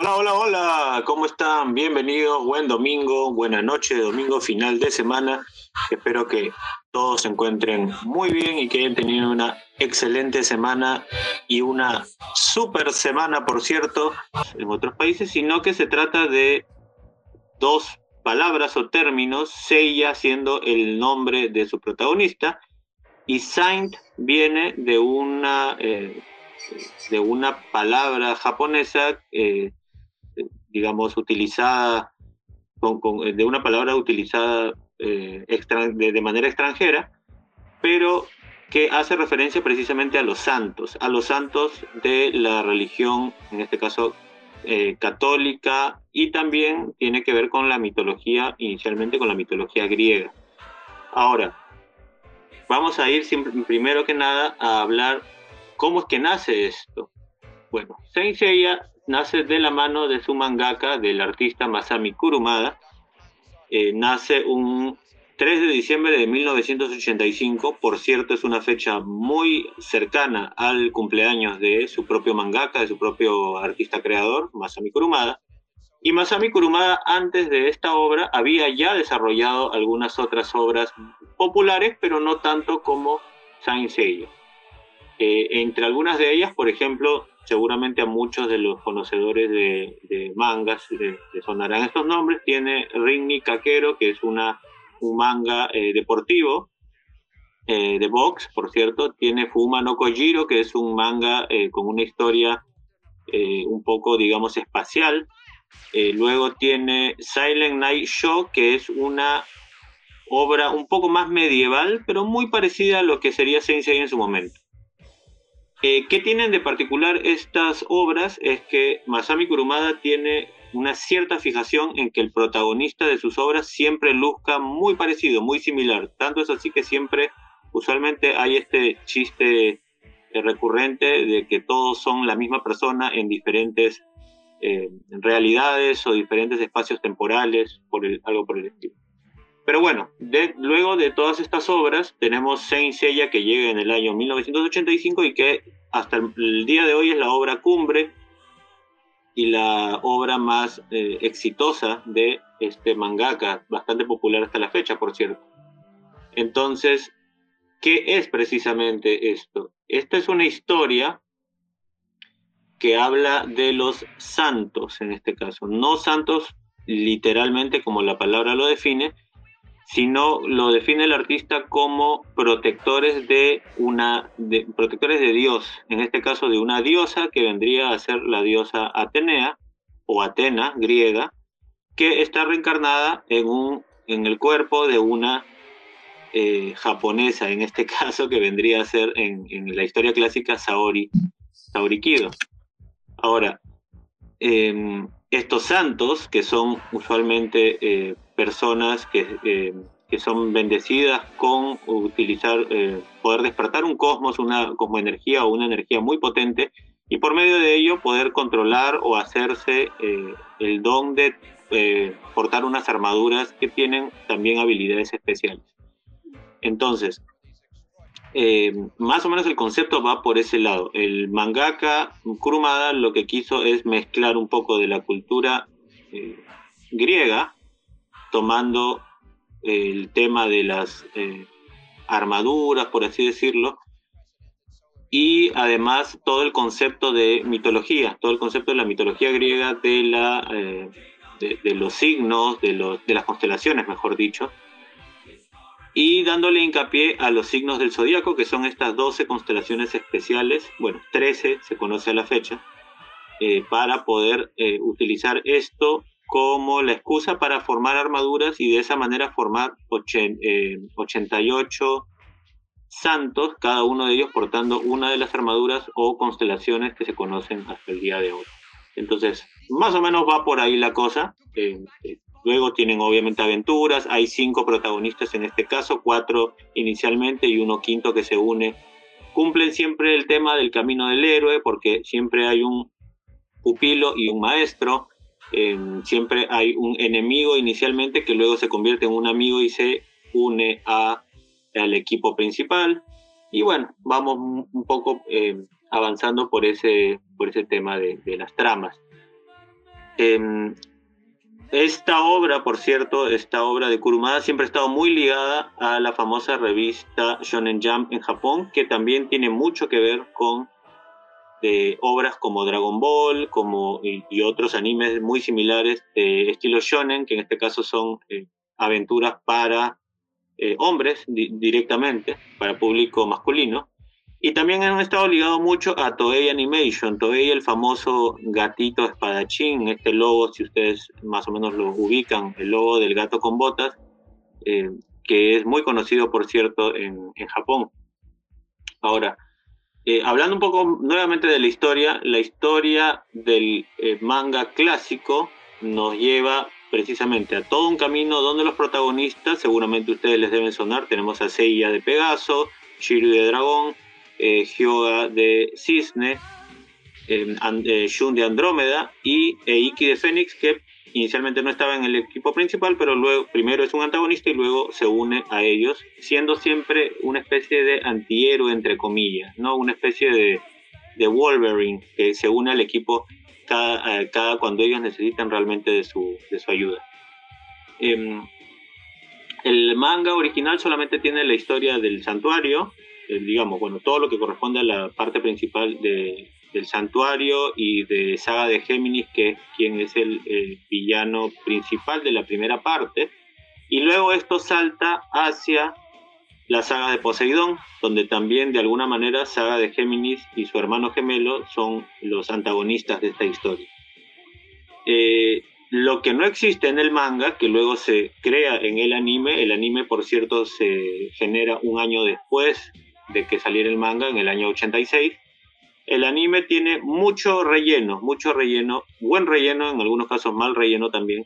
Hola, hola, ¿cómo están? Bienvenidos, buen domingo, buena noche, domingo final de semana. Espero que todos se encuentren muy bien y que hayan tenido una excelente semana y una super semana, por cierto, en otros países, sino que se trata de dos palabras o términos, Seiya siendo el nombre de su protagonista y Saint viene de una, eh, de una palabra japonesa eh, digamos, utilizada, de una palabra utilizada eh, de, manera extranjera, pero que hace referencia precisamente a los santos, a los santos de la religión, en este caso eh, católica, y también tiene que ver con la mitología, inicialmente con la mitología griega. Ahora, vamos a ir primero que nada a hablar cómo es que nace esto. Bueno, Saint nace de la mano de su mangaka, del artista Masami Kurumada. Eh, nace un 3 de diciembre de 1985, por cierto es una fecha muy cercana al cumpleaños de su propio mangaka, de su propio artista creador, Masami Kurumada. Y Masami Kurumada antes de esta obra había ya desarrollado algunas otras obras populares, pero no tanto como Saint Seiya. Eh, entre algunas de ellas, por ejemplo, seguramente a muchos de los conocedores de, mangas les, sonarán estos nombres. Tiene Rinni Kakero, que es una, un manga eh, deportivo eh, de box, por cierto. Tiene Fuma no Kojiro, que es un manga eh, con una historia un poco, digamos, espacial. luego tiene Silent Night Show, que es una obra un poco más medieval, pero muy parecida a lo que sería Sensei en su momento. Eh, ¿Qué tienen de particular estas obras? Es que Masami Kurumada tiene una cierta fijación en que el protagonista de sus obras siempre luzca muy parecido, muy similar. Tanto es así que siempre, usualmente hay este chiste eh, recurrente de que todos son la misma persona en diferentes eh, realidades o diferentes espacios temporales, por algo por el estilo. Pero bueno, luego de todas estas obras, tenemos Saint Seiya que llega en el año 1985 y que hasta el, día de hoy es la obra cumbre y la obra más eh, exitosa de este mangaka, bastante popular hasta la fecha, por cierto. Entonces, ¿qué es precisamente esto? Esta es una historia que habla de los santos, en este caso, no santos literalmente como la palabra lo define, sino lo define el artista como protectores de una protectores de Dios, en este caso de una diosa que vendría a ser la diosa Atenea o Atena griega, que está reencarnada en un en el cuerpo de una eh, japonesa, en este caso que vendría a ser en, la historia clásica Saori, Saori Kido. Ahora, em, estos santos, que son usualmente eh, personas que, eh, que, son bendecidas con utilizar, eh, poder despertar un cosmos, una energía o una energía muy potente, y por medio de ello poder controlar o hacerse el don de portar unas armaduras que tienen también habilidades especiales. Entonces, eh, más o menos el concepto va por ese lado. El mangaka Kurumada lo que quiso es mezclar un poco de la cultura eh, griega, tomando el tema de las eh, armaduras, por así decirlo, y además todo el concepto de mitología, todo el concepto de la mitología griega, de, la, de, los signos, de, los, de las constelaciones, mejor dicho, y dándole hincapié a los signos del zodíaco, que son estas 12 constelaciones especiales, bueno, 13 se conoce a la fecha, eh, para poder eh, utilizar esto como la excusa para formar armaduras y de esa manera formar 88 eh, santos, cada uno de ellos portando una de las armaduras o constelaciones que se conocen hasta el día de hoy. Entonces, más o menos va por ahí la cosa. Luego tienen obviamente aventuras, hay cinco protagonistas en este caso, cuatro inicialmente y uno quinto que se une cumplen siempre el tema del camino del héroe porque siempre hay un pupilo y un maestro, em, siempre hay un enemigo inicialmente que luego se convierte en un amigo y se une a, al equipo principal. Y bueno, vamos un poco em, avanzando por ese, por ese tema de, las tramas. Em, esta obra, por cierto, esta obra de Kurumada siempre ha estado muy ligada a la famosa revista Shonen Jump en Japón, que también tiene mucho que ver con de obras como Dragon Ball como, y, otros animes muy similares de estilo shonen, que en este caso son eh, aventuras para eh, hombres directamente, para público masculino. Y también han estado ligados mucho a Toei Animation, Toei el famoso gatito espadachín, este logo, si ustedes más o menos lo ubican, el logo del gato con botas, eh, que es muy conocido, por cierto, en, en Japón. Ahora, eh, hablando un poco nuevamente de la historia, la historia del eh, manga clásico nos lleva precisamente a todo un camino donde los protagonistas, seguramente ustedes les deben sonar, tenemos a Seiya de Pegaso, Shiryu de Dragón, eh, Hyoga de Cisne, eh, Shun de Andrómeda y Eiki de Fénix, que inicialmente no estaba en el equipo principal, pero luego primero es un antagonista y luego se une a ellos, siendo siempre una especie de antihéroe, entre comillas, ¿no? Una especie de, de Wolverine que se une al equipo cada, cada cuando ellos necesitan realmente de su, de su ayuda. Em, el manga original solamente tiene la historia del santuario, eh, digamos, bueno, todo lo que corresponde a la parte principal de, del santuario y de Saga de Géminis, que es quien es el, villano principal de la primera parte. Y luego esto salta hacia la saga de Poseidón, donde también de alguna manera Saga de Géminis y su hermano gemelo son los antagonistas de esta historia. Eh, lo que no existe en el manga, que luego se crea en el anime, el anime por cierto se genera un año después de que saliera el manga, en el año 86, el anime tiene mucho relleno, mucho relleno, buen relleno, en algunos casos mal relleno también,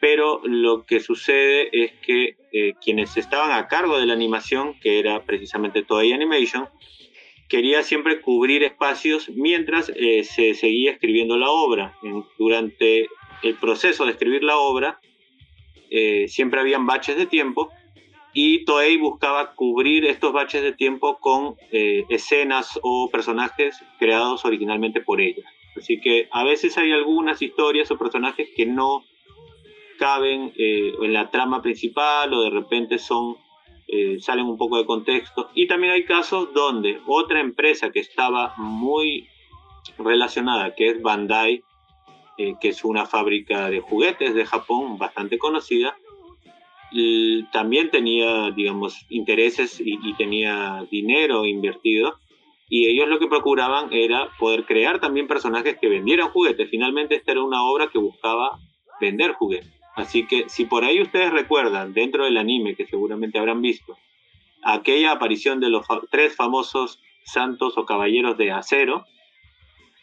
pero lo que sucede es que eh, quienes estaban a cargo de la animación, que era precisamente Toei Animation, quería siempre cubrir espacios mientras eh, se seguía escribiendo la obra. durante el proceso de escribir la obra, eh, siempre habían baches de tiempo y Toei buscaba cubrir estos baches de tiempo con eh, escenas o personajes creados originalmente por ellos. Así que a veces hay algunas historias o personajes que no caben eh, en la trama principal o de repente son eh, salen un poco de contexto. Y también hay casos donde otra empresa que estaba muy relacionada, que es Bandai, que es una fábrica de juguetes de Japón bastante conocida, también tenía, digamos, intereses y, tenía dinero invertido. Y ellos lo que procuraban era poder crear también personajes que vendieran juguetes. Finalmente esta era una obra que buscaba vender juguetes. Así que si por ahí ustedes recuerdan, dentro del anime, que seguramente habrán visto, aquella aparición de los tres famosos santos o caballeros de acero,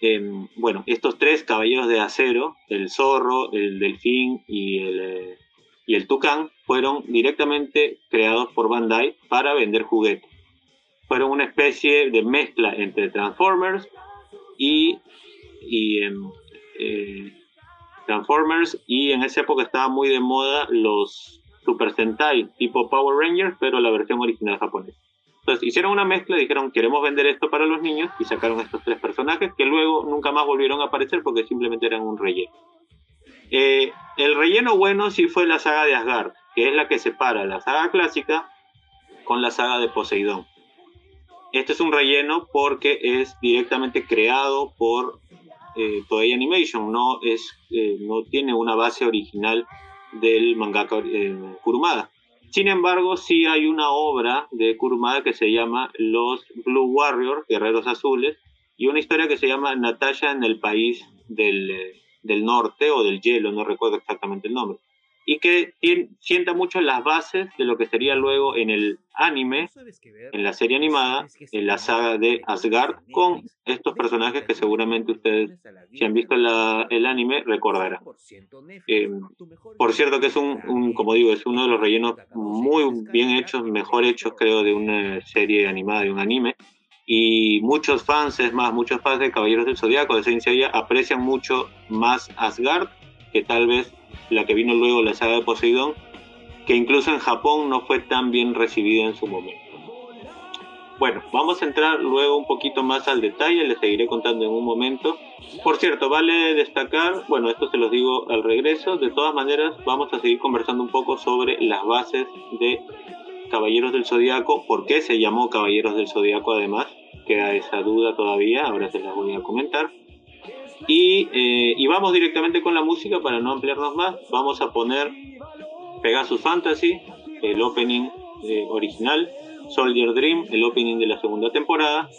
em, bueno, estos tres caballeros de acero, el zorro, el delfín y el, eh, y el tucán, fueron directamente creados por Bandai para vender juguetes. Fueron una especie de mezcla entre Transformers y, em, eh, Transformers y en esa época estaba muy de moda los Super Sentai tipo Power Rangers, pero la versión original japonesa. Entonces hicieron una mezcla, dijeron queremos vender esto para los niños y sacaron estos tres personajes que luego nunca más volvieron a aparecer porque simplemente eran un relleno. Eh, el relleno bueno sí fue la saga de Asgard, que es la que separa la saga clásica con la saga de Poseidón. Este es un relleno porque es directamente creado por eh, Toei Animation, no, es, eh, no tiene una base original del mangaka eh, Kurumada. Sin embargo, sí hay una obra de Kurumada que se llama Los Blue Warriors, Guerreros Azules, y una historia que se llama Natasha en el país del, del norte o del hielo, no recuerdo exactamente el nombre y que sienta mucho las bases de lo que sería luego en el anime, en la serie animada, en la saga de Asgard, con estos personajes que seguramente ustedes, si han visto el anime, recordarán. Eh, por cierto que es un, como digo, es uno de los rellenos muy bien hechos, mejor hechos creo de una serie animada, de un anime. Y muchos fans, es más, muchos fans de Caballeros del Zodiaco, de Saint Seiya, aprecian mucho más Asgard que tal vez la que vino luego la saga de Poseidón, que incluso en Japón no fue tan bien recibida en su momento. Bueno, vamos a entrar luego un poquito más al detalle, les seguiré contando en un momento. Por cierto, vale destacar, bueno, esto se los digo al regreso, de todas maneras vamos a seguir conversando un poco sobre las bases de Caballeros del Zodiaco, por qué se llamó Caballeros del Zodiaco además, queda esa duda todavía, ahora se las voy a comentar. Y, eh, y vamos directamente con la música para no ampliarnos más, vamos a poner Pegasus Fantasy, el opening eh, original, Soldier Dream, el opening de la segunda temporada,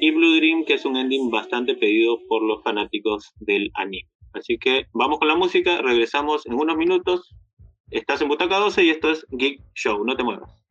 y Blue Dream, que es un ending bastante pedido por los fanáticos del anime. Así que vamos con la música, regresamos en unos minutos. Estás en Butaca 12 y esto es Geek Show, no te muevas.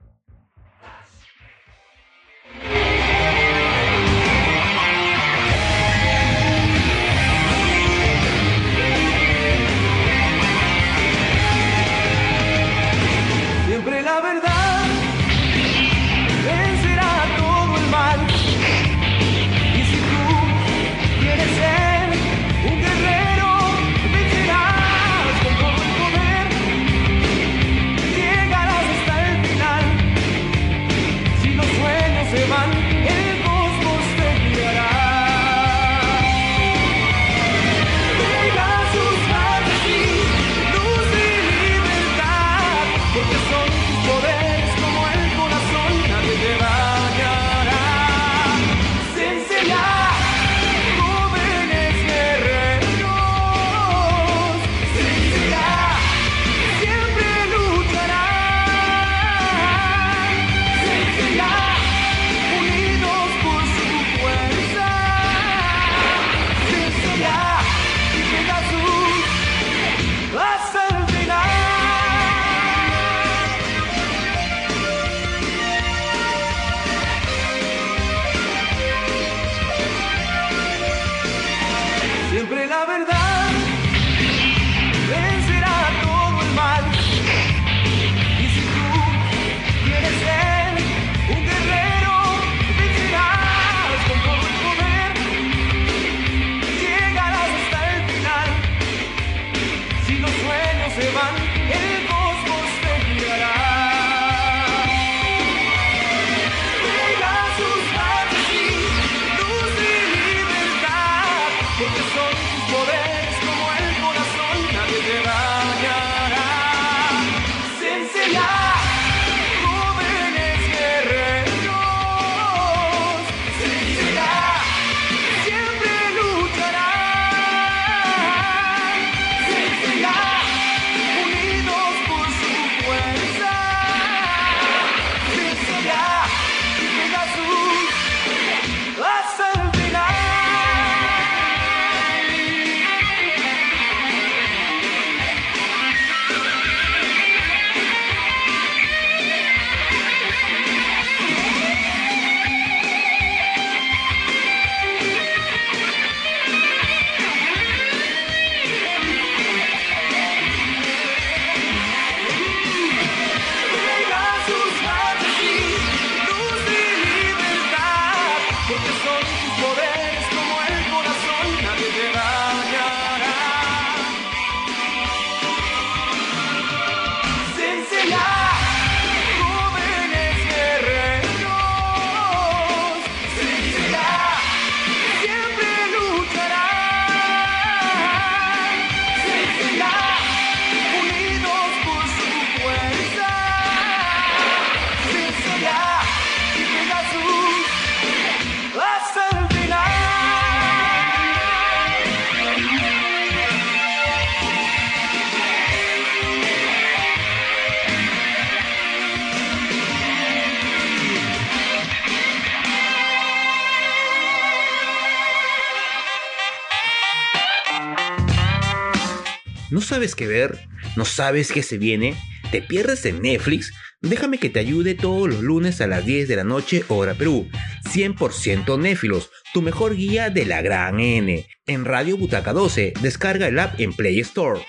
Sabes qué ver? ¿No sabes qué se viene? ¿Te pierdes en Netflix? Déjame que te ayude todos los lunes a las 10 de la noche, hora Perú. 100% Néfilos, tu mejor guía de la gran N. En Radio Butaca 12, descarga el app en Play Store.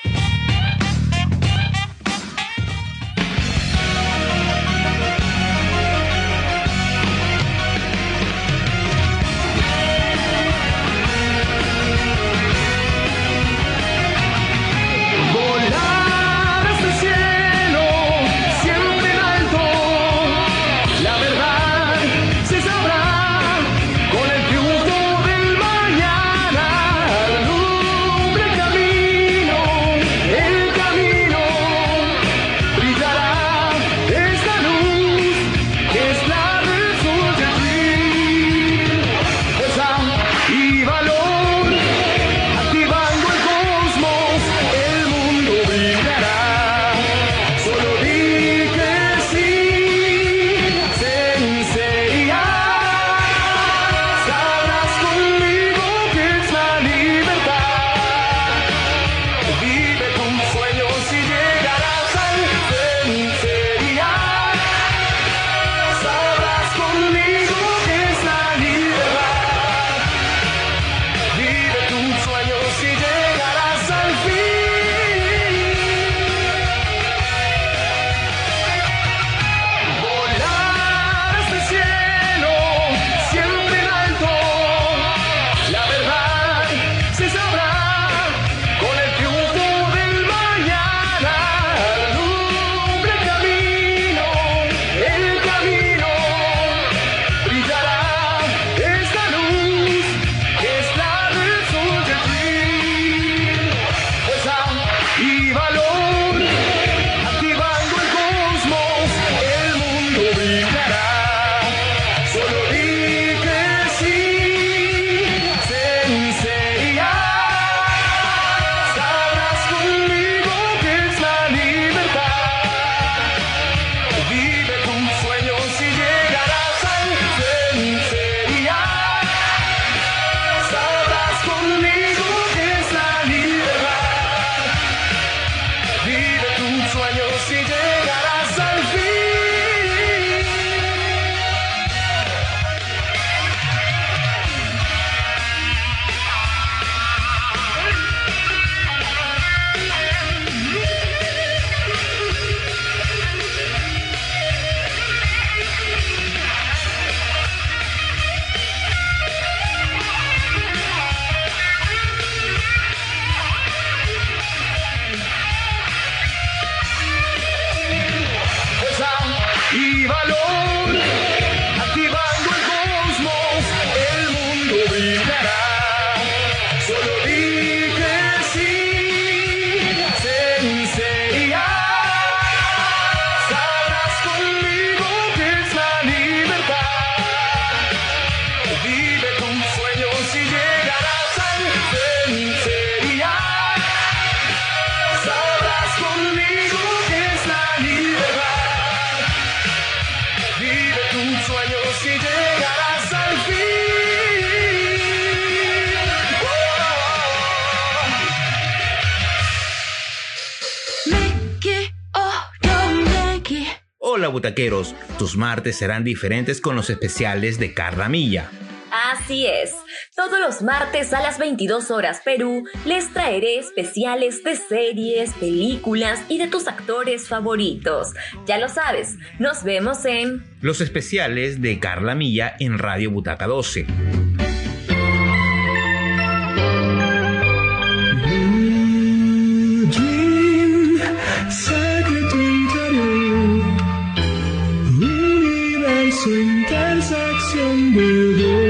Butaqueros, tus martes serán diferentes con los especiales de Carla Milla. Así es, todos los martes a las 22 horas Perú les traeré especiales de series, películas y de tus actores favoritos. Ya lo sabes, nos vemos en Los especiales de Carla Milla en Radio Butaca 12. intersección de dos.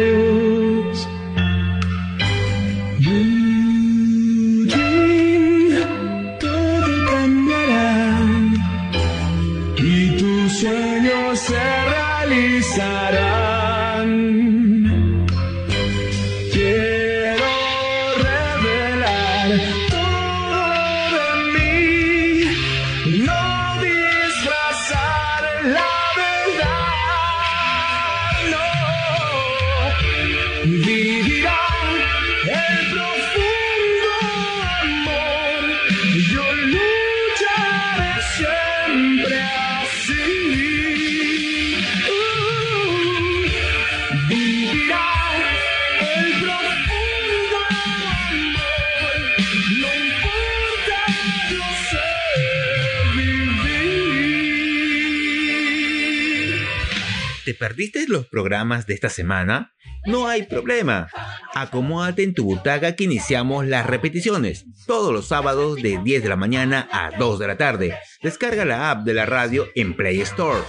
¿Perdiste los programas de esta semana? No hay problema. Acomódate en tu butaca que iniciamos las repeticiones todos los sábados de 10 de la mañana a 2 de la tarde. Descarga la app de la radio en Play Store.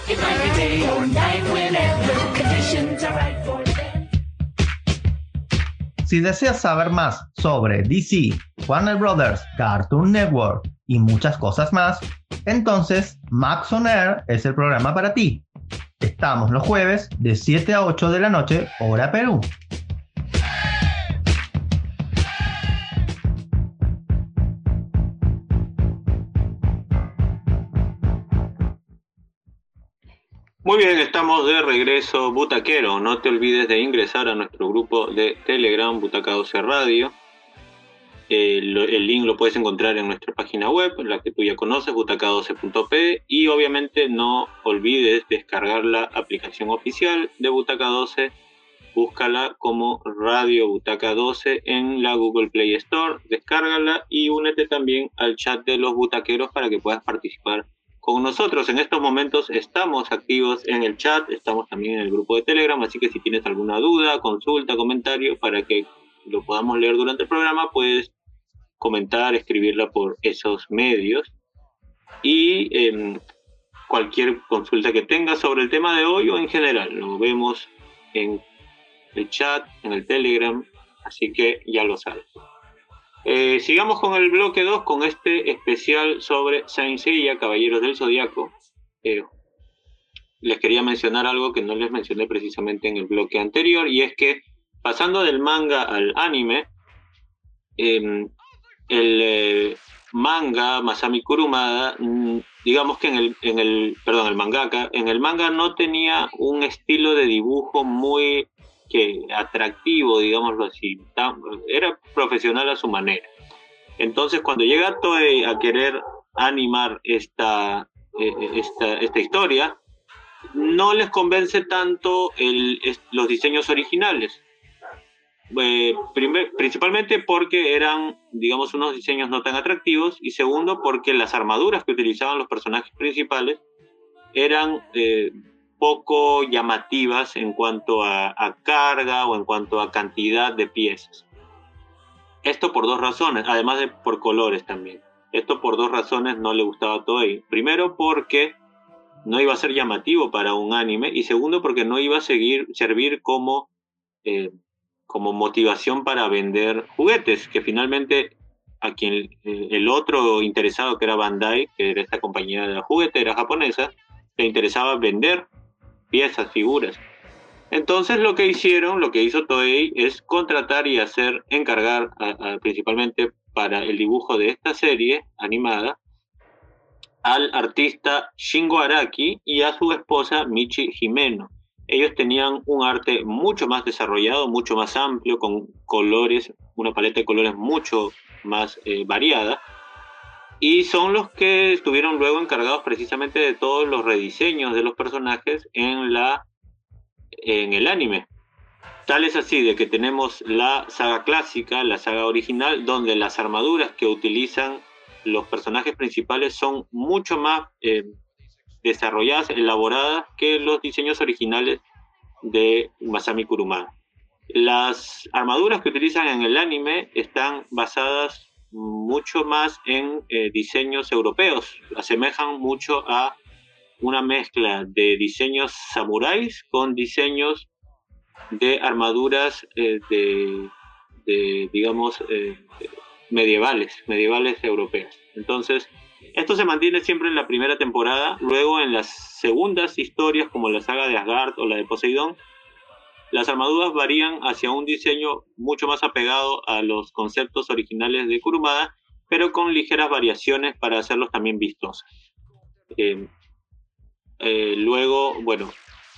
Si deseas saber más sobre DC, Warner Brothers, Cartoon Network y muchas cosas más, entonces Max On Air es el programa para ti. Estamos los jueves de 7 a 8 de la noche, hora Perú. Muy bien, estamos de regreso, Butaquero. No te olvides de ingresar a nuestro grupo de Telegram, Butaca 12 Radio el, link lo puedes encontrar en nuestra página web, la que tú ya conoces, butaca12.p. Y obviamente no olvides descargar la aplicación oficial de Butaca 12. Búscala como Radio Butaca 12 en la Google Play Store. Descárgala y únete también al chat de los butaqueros para que puedas participar con nosotros. En estos momentos estamos activos en el chat, estamos también en el grupo de Telegram, así que si tienes alguna duda, consulta, comentario para que lo podamos leer durante el programa, puedes comentar, escribirla por esos medios. Y em, cualquier consulta que tengas sobre el tema de hoy o en general, lo vemos en el chat, en el Telegram, así que ya lo sabes. Eh, sigamos con el bloque 2, con este especial sobre Saint Seiya, Caballeros del Zodiaco. Eh, les quería mencionar algo que no les mencioné precisamente en el bloque anterior, y es que pasando del manga al anime, eh, el eh, manga Masami Kurumada, mm, digamos que en el, en el, perdón, el mangaka, en el manga no tenía un estilo de dibujo muy que atractivo, digámoslo así, era profesional a su manera. Entonces, cuando llega Toei a querer animar esta, eh, esta, esta historia, no les convence tanto los diseños originales. Eh, principalmente porque eran, digamos, unos diseños no tan atractivos y segundo porque las armaduras que utilizaban los personajes principales eran eh, poco llamativas en cuanto a, carga o en cuanto a cantidad de piezas. Esto por dos razones, además de por colores también. Esto por dos razones no le gustaba a Toei. Primero porque no iba a ser llamativo para un anime y segundo porque no iba a seguir, servir como eh, como motivación para vender juguetes, que finalmente a quien eh, el otro interesado que era Bandai, que era esta compañía de la juguetera japonesa, le interesaba vender piezas, figuras. Entonces lo que hicieron, lo que hizo Toei es contratar y hacer encargar principalmente para el dibujo de esta serie animada al artista Shingo Araki y a su esposa Michi Jimeno ellos tenían un arte mucho más desarrollado, mucho más amplio, con colores, una paleta de colores mucho más eh, variada. y son los que estuvieron luego encargados precisamente de todos los rediseños de los personajes en la en el anime. Tal es así de que tenemos la saga clásica, la saga original, donde las armaduras que utilizan los personajes principales son mucho más eh, desarrolladas, elaboradas que los diseños originales de Masami Kurumada. Las armaduras que utilizan en el anime están basadas mucho más en eh, diseños europeos, asemejan mucho a una mezcla de diseños samuráis con diseños de armaduras eh, de, digamos, eh, medievales, medievales europeas. Entonces, esto se mantiene siempre en la primera temporada, luego en las segundas historias como la saga de Asgard o la de Poseidón, las armaduras varían hacia un diseño mucho más apegado a los conceptos originales de Kurumada, pero con ligeras variaciones para hacerlos también vistosos. Eh, eh, luego, bueno,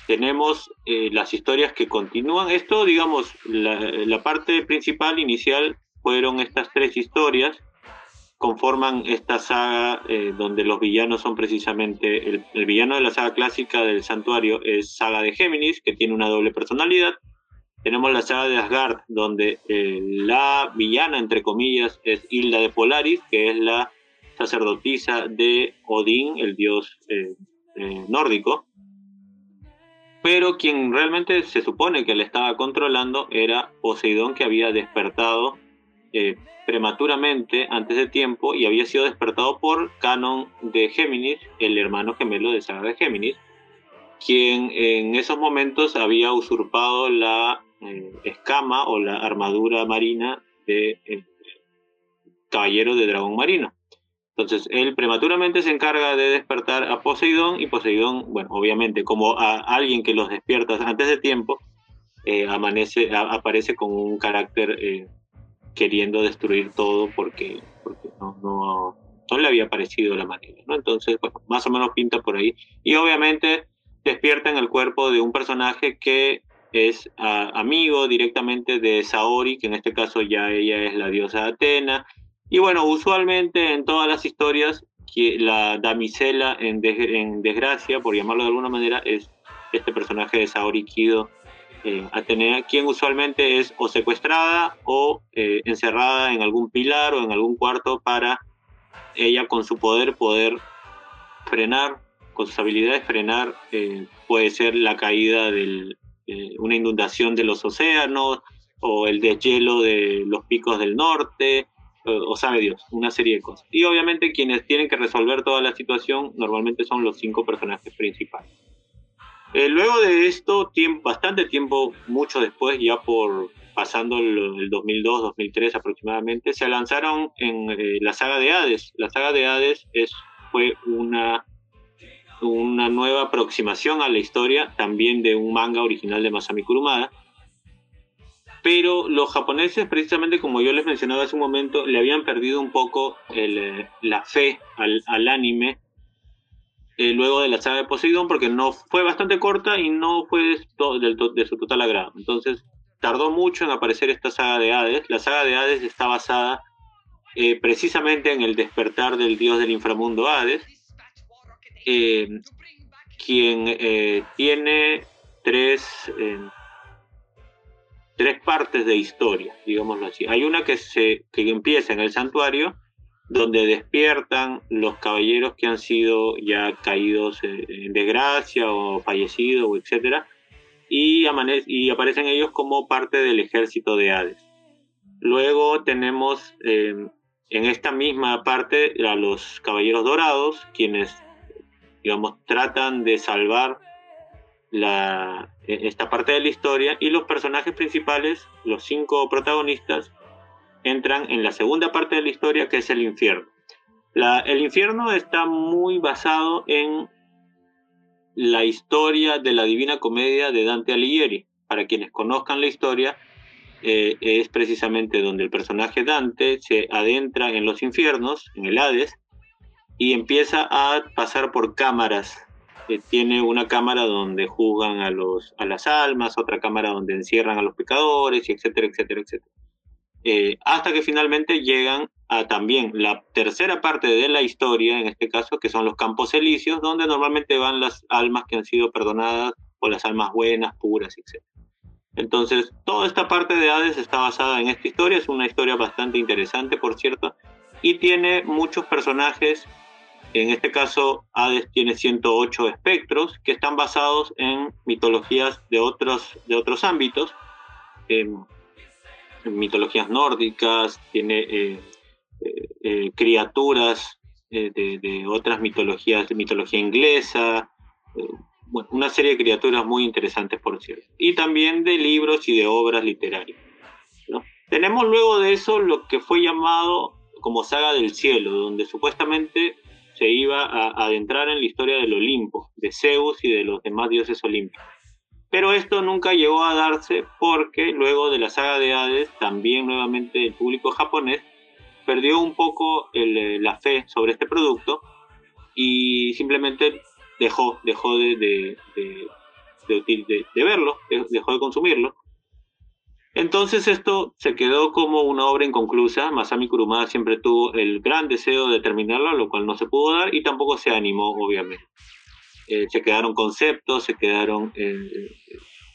tenemos eh, las historias que continúan. Esto, digamos, la, parte principal inicial fueron estas tres historias conforman esta saga eh, donde los villanos son precisamente el, villano de la saga clásica del santuario es saga de Géminis que tiene una doble personalidad. Tenemos la saga de Asgard donde eh, la villana entre comillas es Hilda de Polaris que es la sacerdotisa de Odín el dios eh, nórdico. Pero quien realmente se supone que le estaba controlando era Poseidón que había despertado prematuramente antes de tiempo y había sido despertado por Canon de Géminis, el hermano gemelo de Saga de Géminis, quien en esos momentos había usurpado la eh, escama o la armadura marina de eh, caballero de dragón marino. Entonces, él prematuramente se encarga de despertar a Poseidón y Poseidón, bueno, obviamente, como a alguien que los despierta antes de tiempo, eh, amanece, aparece con un carácter queriendo destruir todo porque, no, no, no le había parecido la manera, ¿no? Entonces, más o menos pinta por ahí. Y obviamente despierta en el cuerpo de un personaje que es amigo directamente de Saori, que en este caso ya ella es la diosa Atena. Y bueno, usualmente en todas las historias, la damisela en desgracia, por llamarlo de alguna manera, es este personaje de Saori Kido, eh, Atenea, quien usualmente es o secuestrada o eh, encerrada en algún pilar o en algún cuarto para ella con su poder poder frenar, con sus habilidades frenar, eh, puede ser la caída de una inundación de los océanos o el deshielo de los picos del norte, o sabe Dios, una serie de cosas. Y obviamente quienes tienen que resolver toda la situación normalmente son los cinco personajes principales. Eh, luego de esto, tiempo, bastante tiempo, mucho después, ya por pasando el, 2002-2003 aproximadamente, se lanzaron en eh, la saga de Hades. La saga de Hades es, fue una, una nueva aproximación a la historia, también de un manga original de Masami Kurumada. Pero los japoneses, precisamente como yo les mencionaba hace un momento, le habían perdido un poco eh, la fe al, al anime eh, luego de la saga de Poseidón porque no fue bastante corta y no fue de, su total agrado. Entonces tardó mucho en aparecer esta saga de Hades. La saga de Hades está basada eh, precisamente en el despertar del dios del inframundo Hades, eh, quien tiene tres, tres partes de historia, digámoslo así. Hay una que, se, que empieza en el santuario, donde despiertan los caballeros que han sido ya caídos en desgracia o fallecidos, o etcétera, y, aparecen ellos como parte del ejército de Hades. Luego tenemos eh, en esta misma parte a los caballeros dorados, quienes, digamos, tratan de salvar e, esta parte de la historia, y los personajes principales, los cinco protagonistas, entran en la segunda parte de la historia, que es el infierno. el infierno está muy basado en la historia de la Divina Comedia de Dante Alighieri. Para quienes conozcan la historia, eh, es precisamente donde el personaje Dante se adentra en los infiernos, en el Hades, y empieza a pasar por cámaras. Eh, tiene una cámara donde juzgan a, los, a las almas, otra cámara donde encierran a los pecadores, etcétera, etcétera, etcétera. Eh, hasta que finalmente llegan a también la tercera parte de la historia, en este caso, que son los campos elíseos, donde normalmente van las almas que han sido perdonadas o las almas buenas, puras, etc. Entonces, toda esta parte de Hades está basada en esta historia, es una historia bastante interesante, por cierto, y tiene muchos personajes, en este caso Hades tiene 108 espectros, que están basados en mitologías de otros, de otros ámbitos, mitologías nórdicas, tiene eh, eh, eh, criaturas de, otras mitologías, de mitología inglesa, una serie de criaturas muy interesantes, por cierto. Y también de libros y de obras literarias. Tenemos luego de eso lo que fue llamado como saga del cielo, donde supuestamente se iba a adentrar en la historia del Olimpo, de Zeus y de los demás dioses olímpicos. Pero esto nunca llegó a darse porque luego de la saga de Hades, también nuevamente el público japonés perdió un poco eh, la fe sobre este producto y simplemente dejó, dejó de, de, de, verlo, dejó de consumirlo. Entonces esto se quedó como una obra inconclusa. Masami Kurumada siempre tuvo el gran deseo de terminarlo, lo cual no se pudo dar y tampoco se animó, obviamente. Eh, se quedaron conceptos, se quedaron eh,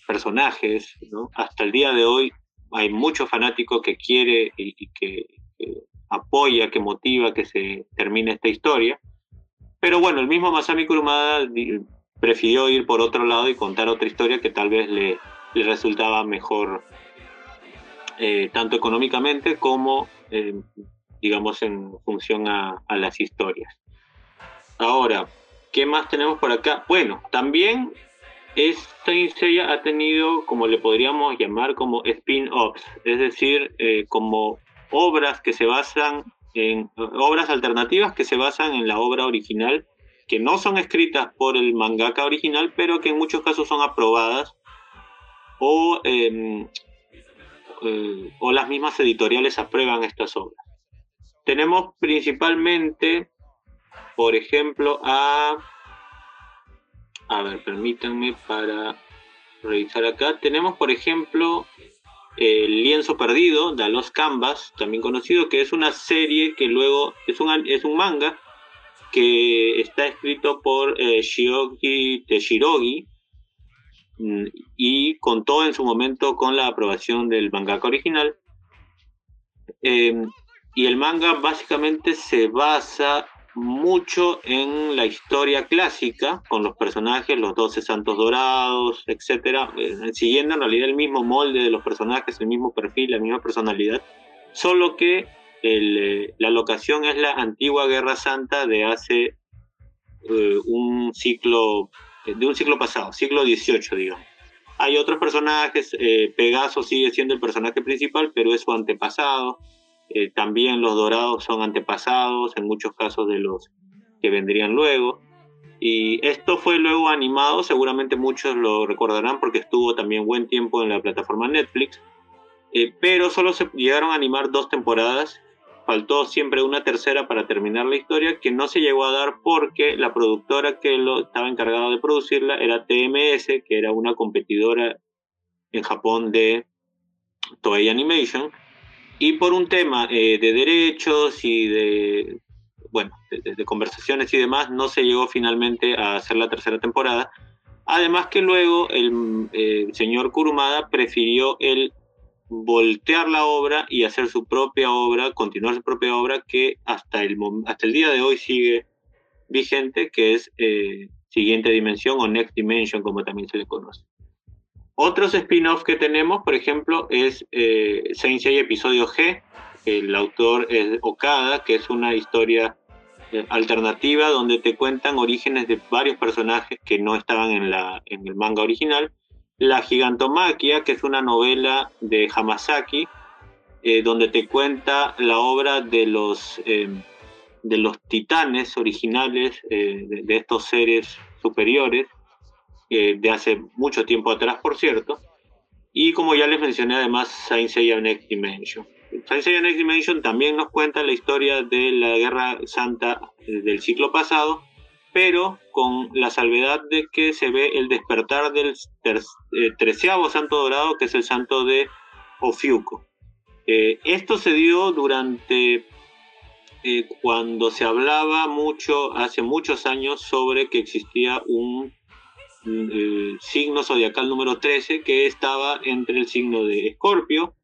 personajes. Hasta el día de hoy hay mucho fanático que quiere y, que, apoya, que motiva que se termine esta historia. Pero bueno, el mismo Masami Kurumada prefirió ir por otro lado y contar otra historia que tal vez le, resultaba mejor, eh, tanto económicamente como, digamos, en función a, las historias. Ahora, ¿qué más tenemos por acá? Bueno, también esta historia ha tenido, como le podríamos llamar, como spin-offs, es decir, eh, como obras que se basan en obras alternativas que se basan en la obra original, que no son escritas por el mangaka original, pero que en muchos casos son aprobadas o, em, eh, o las mismas editoriales aprueban estas obras. Tenemos principalmente, por ejemplo, a... A ver, permítanme para revisar acá. Tenemos, por ejemplo, el lienzo perdido, de Los Canvas, también conocido, que es una serie que luego es un, es un manga que está escrito por eh, Teshirogi mm, y contó en su momento con la aprobación del mangaka original. Em, y el manga básicamente se basa mucho en la historia clásica, con los personajes, los 12 santos dorados, etcétera, eh, siguiendo en realidad el mismo molde de los personajes, el mismo perfil, la misma personalidad, solo que eh, la locación es la antigua Guerra Santa de hace eh, un ciclo, de un ciclo pasado, siglo XVIII, digamos. Hay otros personajes, Pegaso sigue siendo el personaje principal, pero es su antepasado. Eh, también los dorados son antepasados en muchos casos de los que vendrían luego. Y esto fue luego animado, seguramente muchos lo recordarán porque estuvo también buen tiempo en la plataforma Netflix, eh, pero solo se llegaron a animar dos temporadas, faltó siempre una tercera para terminar la historia, que no se llegó a dar porque la productora que lo estaba encargada de producirla era TMS, que era una competidora en Japón de Toei Animation, y por un tema eh, de derechos y de, bueno, de, conversaciones y demás, no se llegó finalmente a hacer la tercera temporada. Además que luego el eh, señor Kurumada prefirió el voltear la obra y hacer su propia obra, continuar su propia obra que hasta el, hasta el día de hoy sigue vigente, que es eh, Siguiente Dimensión o Next Dimension, como también se le conoce. Otros spin-offs que tenemos, por ejemplo, es eh, Saint Seiya Episodio G. El autor es Okada, que es una historia eh, alternativa donde te cuentan orígenes de varios personajes que no estaban en, la, en el manga original. La Gigantomaquia, que es una novela de Hamasaki, eh, donde te cuenta la obra de los, em, de los titanes originales, de, de estos seres superiores, de hace mucho tiempo atrás, por cierto. Y como ya les mencioné, además, Saint Seiya Next Dimension. Saint Seiya Next Dimension también nos cuenta la historia de la Guerra Santa del ciclo pasado, pero con la salvedad de que se ve el despertar del eh, treceavo santo dorado, que es el santo de Ofiuco. Eh, esto se dio durante eh, cuando se hablaba mucho, hace muchos años, sobre que existía un mm, signo zodiacal número 13 que estaba entre el signo de Escorpio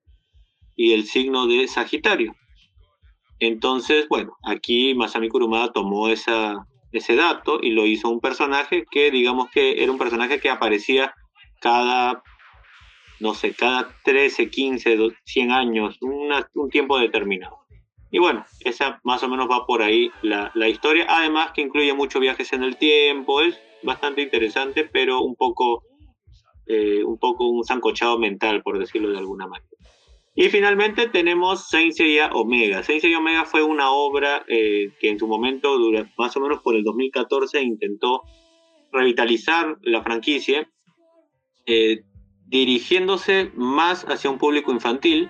y el signo de Sagitario. Entonces, bueno, aquí Masami Kurumada tomó esa, ese dato y lo hizo un personaje que, digamos que era un personaje que aparecía cada, no sé, cada 13, 15, 100 años, un tiempo determinado. Y bueno, esa más o menos va por ahí la, historia. Además que incluye muchos viajes en el tiempo, es bastante interesante, pero un poco, eh, un poco un zancochado mental, por decirlo de alguna manera. Y finalmente tenemos Saint Seiya Omega. Saint Seiya Omega fue una obra eh, que en su momento, más o menos por el 2014, intentó revitalizar la franquicia, eh, dirigiéndose más hacia un público infantil,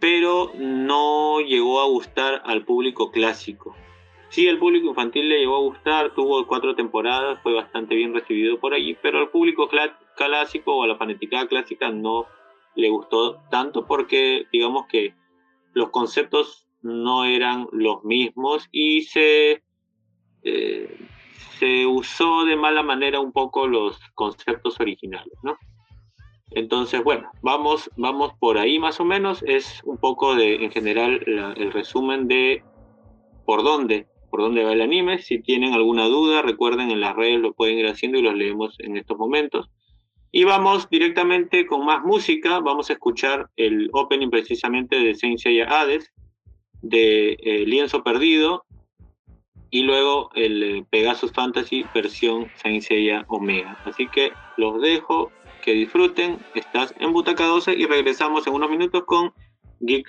pero no llegó a gustar al público clásico. Sí, el público infantil le llegó a gustar, tuvo cuatro temporadas, fue bastante bien recibido por allí, pero al público clásico o a la fanaticada clásica no le gustó tanto porque digamos que los conceptos no eran los mismos y se, eh, se usó de mala manera un poco los conceptos originales, ¿no? Entonces, bueno, vamos, vamos por ahí más o menos. Es un poco de, en general, el resumen de por dónde, por dónde va el anime. Si tienen alguna duda, recuerden en las redes lo pueden ir haciendo y los leemos en estos momentos. Y vamos directamente con más música. Vamos a escuchar el opening precisamente de Saint Seiya Hades, de eh, Lienzo Perdido, y luego el eh, Pegasus Fantasy versión Saint Seiya Omega. Así que los dejo que disfruten. Estás en Butaca 12 y regresamos en unos minutos con Geek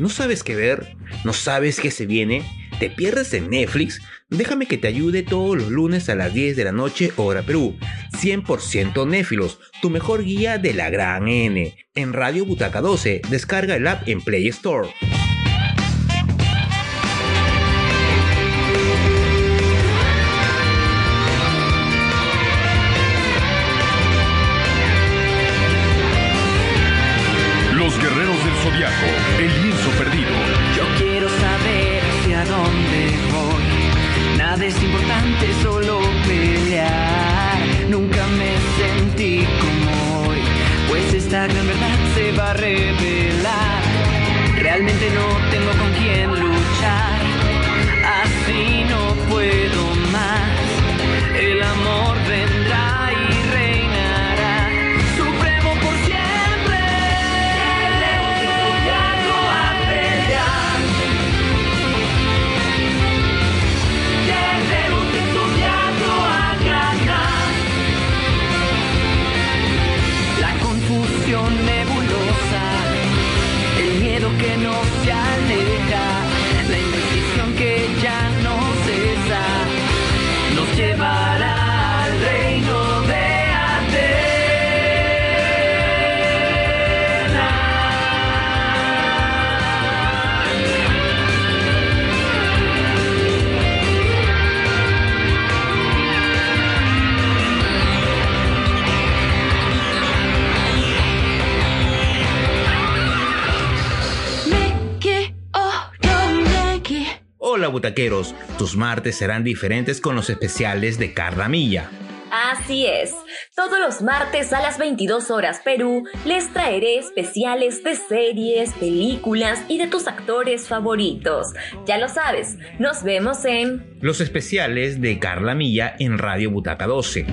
¿No sabes qué ver? ¿No sabes qué se viene? ¿Te pierdes en Netflix? Déjame que te ayude todos los lunes a las 10 de la noche, hora Perú. 100% Néfilos, tu mejor guía de la gran N. En Radio Butaca 12, descarga el app en Play Store. Hola butaqueros, tus martes serán diferentes con los especiales de Carla Milla. Así es, todos los martes a las 22 horas Perú les traeré especiales de series, películas y de tus actores favoritos. Ya lo sabes, nos vemos en... Los especiales de Carla Milla en Radio Butaca 12.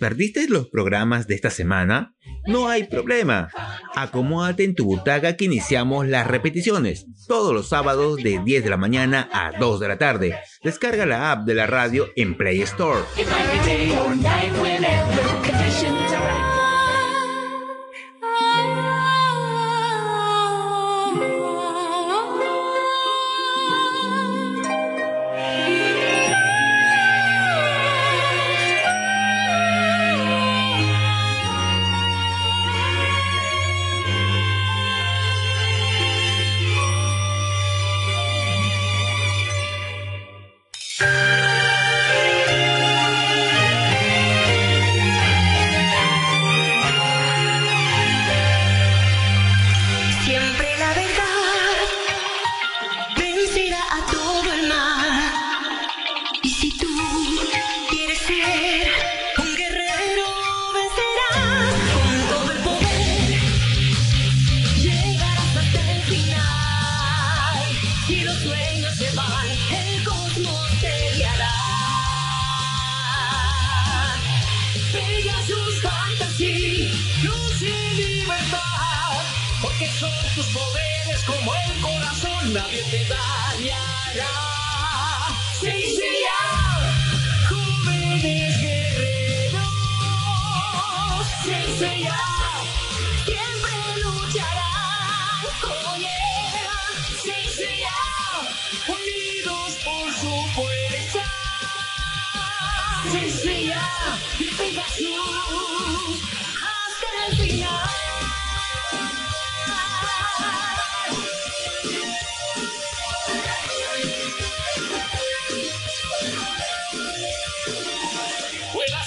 perdiste los programas de esta semana, no hay problema. Acomódate en tu butaca que iniciamos las repeticiones todos los sábados de 10 de la mañana a 2 de la tarde. Descarga la app de la radio en Play Store.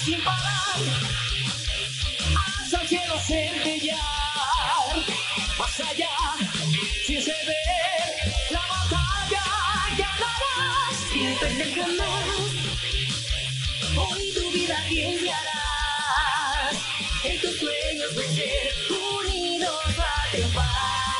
Sin parar hasta el cielo centellar. Más allá, sin ceder, la batalla ganarás. Sin perder jamás, hoy tu vida cambiarás. En tus sueños vencer, unidos a triunfar.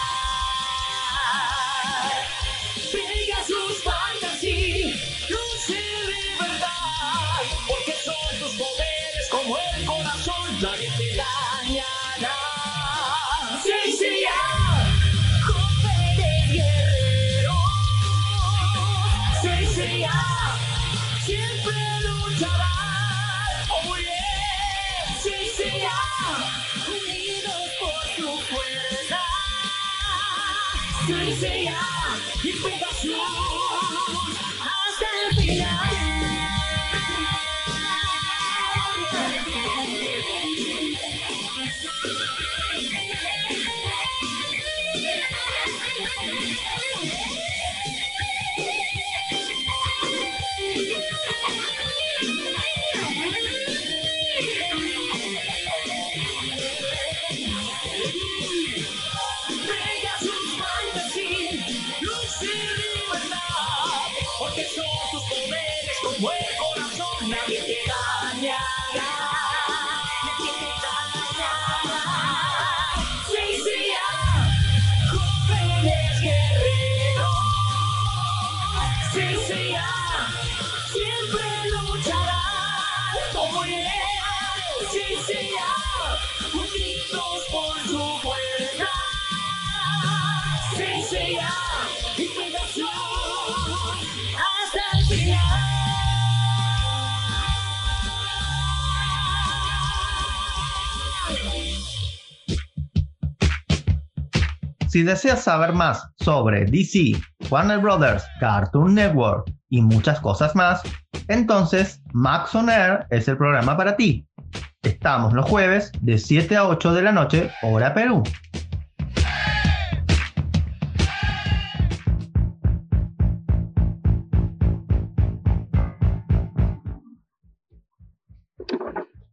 Si deseas saber más sobre DC, Warner Brothers, Cartoon Network y muchas cosas más, entonces Max On Air es el programa para ti. Estamos los jueves de 7 a 8 de la noche, hora Perú.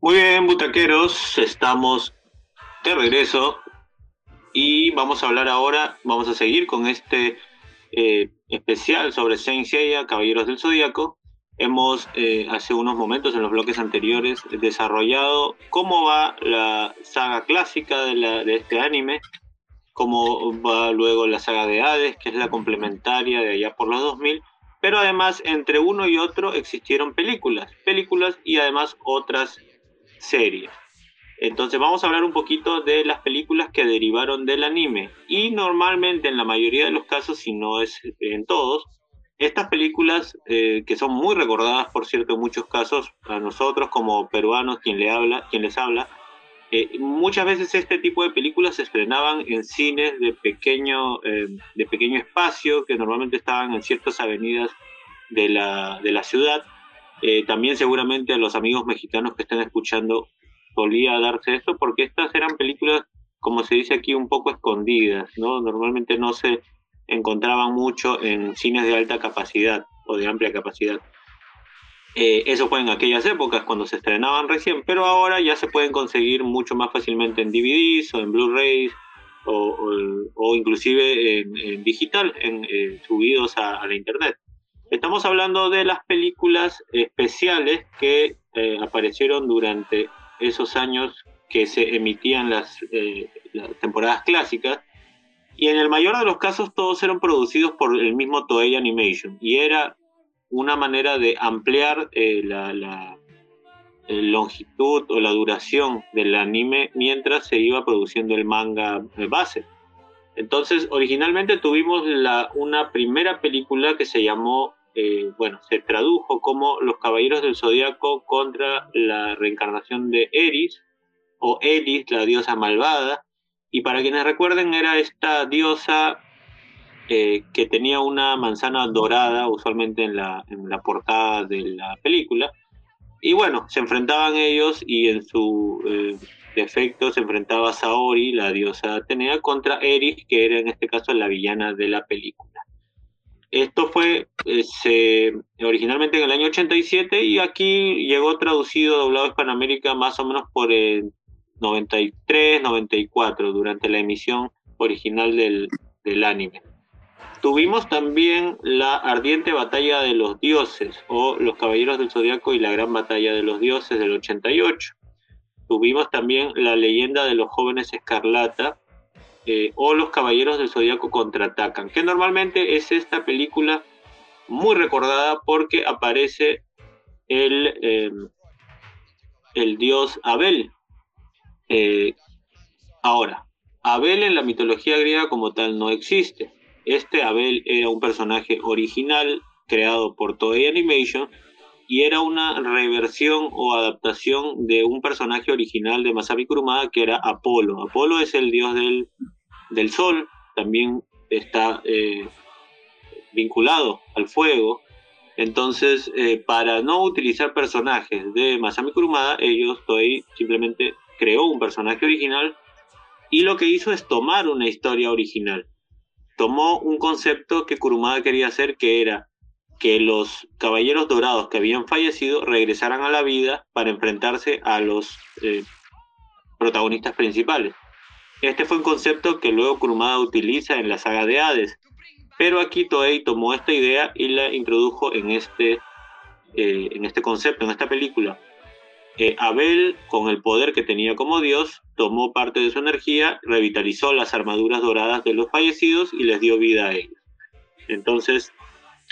Muy bien, butaqueros, estamos de regreso y vamos a hablar ahora, vamos a seguir con este eh, especial sobre Saint Seiya, Caballeros del Zodíaco. Hemos eh, hace unos momentos en los bloques anteriores desarrollado cómo va la saga clásica de, la- de este anime, cómo va luego la saga de Hades, que es la complementaria de allá por los 2000, pero además entre uno y otro existieron películas, películas y además otras series. Entonces vamos a hablar un poquito de las películas que derivaron del anime. Y normalmente en la mayoría de los casos, si no es en todos, estas películas eh, que son muy recordadas, por cierto, en muchos casos, a nosotros como peruanos, quien, le habla, quien les habla, eh, muchas veces este tipo de películas se estrenaban en cines de pequeño, eh, de pequeño espacio, que normalmente estaban en ciertas avenidas de la, de la ciudad. También seguramente a los amigos mexicanos que están escuchando solía darse esto porque estas eran películas, como se dice aquí, un poco escondidas, ¿no? Normalmente no se encontraban mucho en cines de alta capacidad o de amplia capacidad. Eh, eso fue en aquellas épocas cuando se estrenaban recién, pero ahora ya se pueden conseguir mucho más fácilmente en DVDs o en Blu-rays o, o, o inclusive en, en digital, en, eh, subidos a, a la internet. Estamos hablando de las películas especiales que eh, aparecieron durante esos años que se emitían las, eh, las temporadas clásicas. Y en el mayor de los casos todos eran producidos por el mismo Toei Animation. Y era una manera de ampliar eh, la, la longitud o la duración del anime mientras se iba produciendo el manga eh, base. Entonces, originalmente tuvimos la, una primera película que se llamó, eh, bueno, se tradujo como Los Caballeros del Zodiaco contra la reencarnación de Eris, o Eris, la diosa malvada. Y para quienes recuerden, era esta diosa eh, que tenía una manzana dorada, usualmente en la, en la portada de la película. Y bueno, se enfrentaban ellos y en su eh, defecto se enfrentaba Saori, la diosa Atenea, contra Eris, que era en este caso la villana de la película. Esto fue eh, originalmente en el año 87 y aquí llegó traducido, doblado a Hispanoamérica más o menos por el 93, 94, durante la emisión original del, del anime. Tuvimos también la ardiente batalla de los dioses, o los caballeros del zodiaco y la gran batalla de los dioses del 88. Tuvimos también la leyenda de los jóvenes escarlata, eh, o los caballeros del zodiaco contraatacan, que normalmente es esta película muy recordada porque aparece el, eh, el dios Abel. Eh, ahora, Abel en la mitología griega como tal no existe. Este Abel era un personaje original creado por Toei Animation y era una reversión o adaptación de un personaje original de Masami Kurumada que era Apolo. Apolo es el dios del, del sol, también está eh, vinculado al fuego. Entonces, eh, para no utilizar personajes de Masami Kurumada, ellos Toei simplemente creó un personaje original y lo que hizo es tomar una historia original. Tomó un concepto que Kurumada quería hacer, que era que los caballeros dorados que habían fallecido regresaran a la vida para enfrentarse a los eh, protagonistas principales. Este fue un concepto que luego Kurumada utiliza en la saga de Hades, pero aquí Toei tomó esta idea y la introdujo en este, eh, en este concepto, en esta película. Eh, Abel, con el poder que tenía como dios, tomó parte de su energía, revitalizó las armaduras doradas de los fallecidos y les dio vida a ellos. Entonces,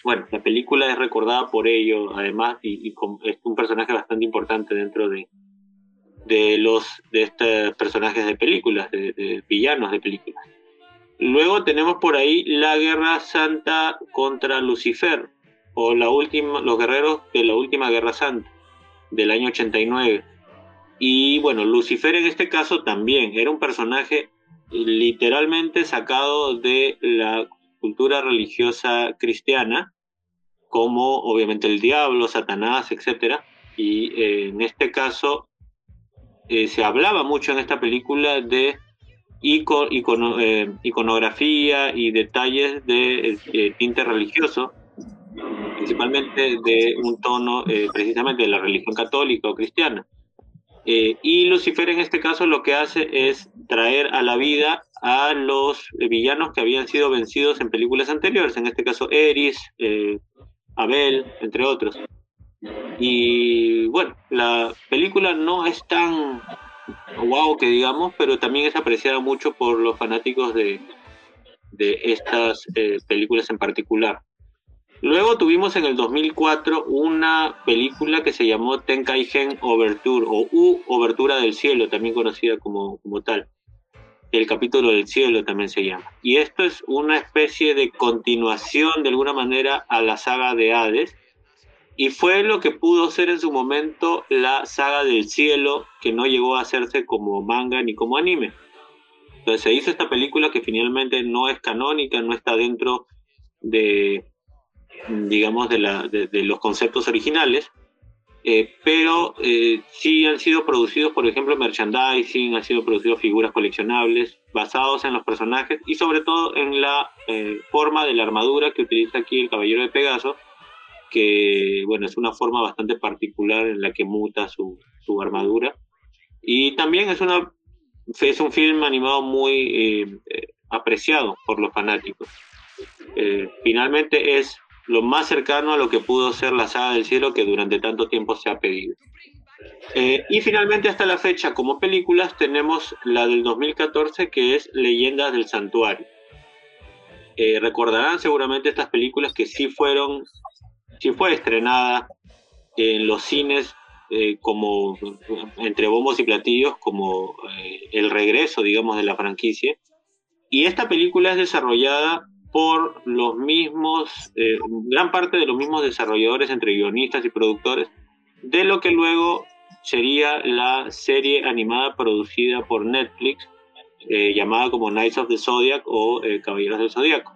bueno, la película es recordada por ello, además, y, es un personaje bastante importante dentro de, de los de estos personajes de películas, de, de villanos de películas. Luego tenemos por ahí la Guerra Santa contra Lucifer, o la última, los guerreros de la última Guerra Santa, del año 89. Y bueno, Lucifer en este caso también era un personaje literalmente sacado de la cultura religiosa cristiana, como obviamente el diablo, Satanás, etc. Y eh, en este caso eh, se hablaba mucho en esta película de ico- eh, iconografía y detalles de eh, tinte religioso, principalmente de un tono eh, precisamente de la religión católica o cristiana. Eh, y Lucifer en este caso lo que hace es traer a la vida a los villanos que habían sido vencidos en películas anteriores, en este caso Eris, eh, Abel, entre otros. Y bueno, la película no es tan wow que digamos, pero también es apreciada mucho por los fanáticos de, de estas eh, películas en particular. Luego tuvimos en el 2004 una película que se llamó Tenkaigen Overture o U Obertura del Cielo, también conocida como, como tal. El capítulo del cielo también se llama. Y esto es una especie de continuación de alguna manera a la saga de Hades. Y fue lo que pudo ser en su momento la saga del cielo, que no llegó a hacerse como manga ni como anime. Entonces se hizo esta película que finalmente no es canónica, no está dentro de, digamos, de, la, de, de los conceptos originales, eh, pero eh, sí han sido producidos, por ejemplo, merchandising, han sido producidos figuras coleccionables basados en los personajes y sobre todo en la eh, forma de la armadura que utiliza aquí el Caballero de Pegaso, que bueno, es una forma bastante particular en la que muta su, su armadura. Y también es, una, es un film animado muy eh, apreciado por los fanáticos. Eh, finalmente es lo más cercano a lo que pudo ser la saga del cielo que durante tanto tiempo se ha pedido. Eh, y finalmente hasta la fecha como películas tenemos la del 2014 que es Leyendas del Santuario. Eh, recordarán seguramente estas películas que sí fueron, sí fue estrenada en los cines eh, como entre bombos y platillos como el regreso digamos de la franquicia y esta película es desarrollada por los mismos, eh, gran parte de los mismos desarrolladores entre guionistas y productores, de lo que luego sería la serie animada producida por Netflix, eh, llamada como Knights of the Zodiac o eh, Caballeros del Zodiaco.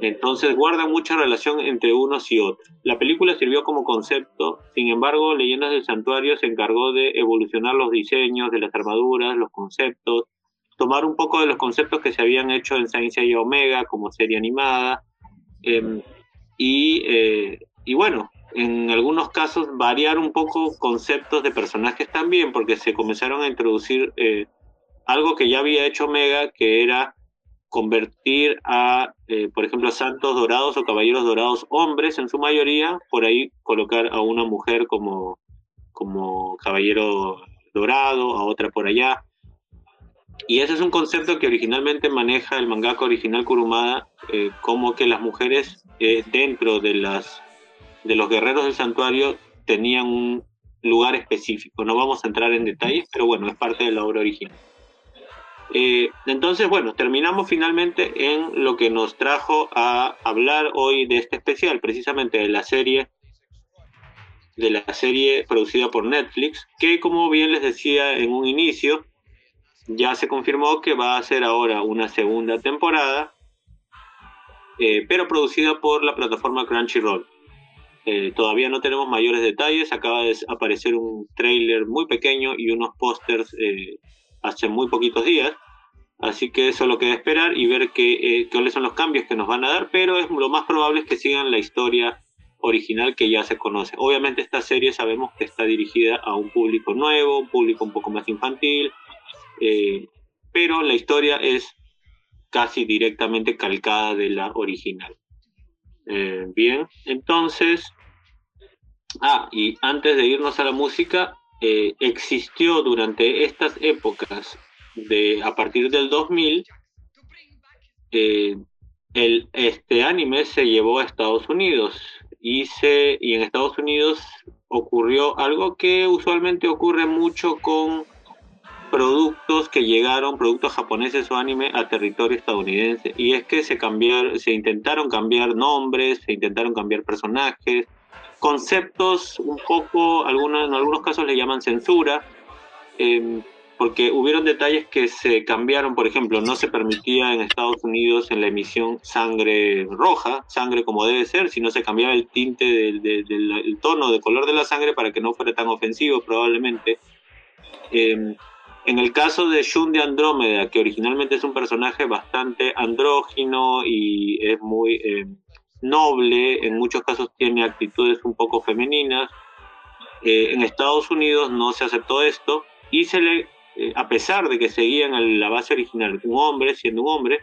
Entonces guarda mucha relación entre unos y otros. La película sirvió como concepto, sin embargo, Leyendas del Santuario se encargó de evolucionar los diseños de las armaduras, los conceptos, tomar un poco de los conceptos que se habían hecho en Saint y Omega como serie animada, em, y, eh, y bueno, en algunos casos variar un poco conceptos de personajes también, porque se comenzaron a introducir eh, algo que ya había hecho Omega, que era convertir a, eh, por ejemplo, santos dorados o caballeros dorados hombres en su mayoría, por ahí colocar a una mujer como, como caballero dorado, a otra por allá. Y ese es un concepto que originalmente maneja el mangaka original Kurumada, eh, como que las mujeres eh, dentro de, las, de los guerreros del santuario tenían un lugar específico. No vamos a entrar en detalles, pero bueno, es parte de la obra original. Eh, entonces, bueno, terminamos finalmente en lo que nos trajo a hablar hoy de este especial, precisamente de la serie de la serie producida por Netflix, que como bien les decía en un inicio, ya se confirmó que va a ser ahora una segunda temporada, eh, pero producida por la plataforma Crunchyroll. Eh, todavía no tenemos mayores detalles, acaba de aparecer un trailer muy pequeño y unos pósters eh, hace muy poquitos días, así que solo queda esperar y ver qué, eh, cuáles son los cambios que nos van a dar, pero es, lo más probable es que sigan la historia original que ya se conoce. Obviamente esta serie sabemos que está dirigida a un público nuevo, un público un poco más infantil, eh, pero la historia es casi directamente calcada de la original. Eh, bien, entonces, ah, y antes de irnos a la música, eh, existió durante estas épocas, de, a partir del 2000, eh, el, este anime se llevó a Estados Unidos y, se, y en Estados Unidos ocurrió algo que usualmente ocurre mucho con productos que llegaron, productos japoneses o anime a territorio estadounidense. Y es que se cambiaron, se intentaron cambiar nombres, se intentaron cambiar personajes, conceptos un poco, algunos, en algunos casos le llaman censura, eh, porque hubieron detalles que se cambiaron, por ejemplo, no se permitía en Estados Unidos en la emisión sangre roja, sangre como debe ser, sino se cambiaba el tinte del, del- del- el tono de color de la sangre para que no fuera tan ofensivo probablemente. Eh, en el caso de Shun de Andrómeda, que originalmente es un personaje bastante andrógino y es muy eh, noble, en muchos casos tiene actitudes un poco femeninas, eh, en Estados Unidos no se aceptó esto y se le, eh, a pesar de que seguían la base original un hombre siendo un hombre,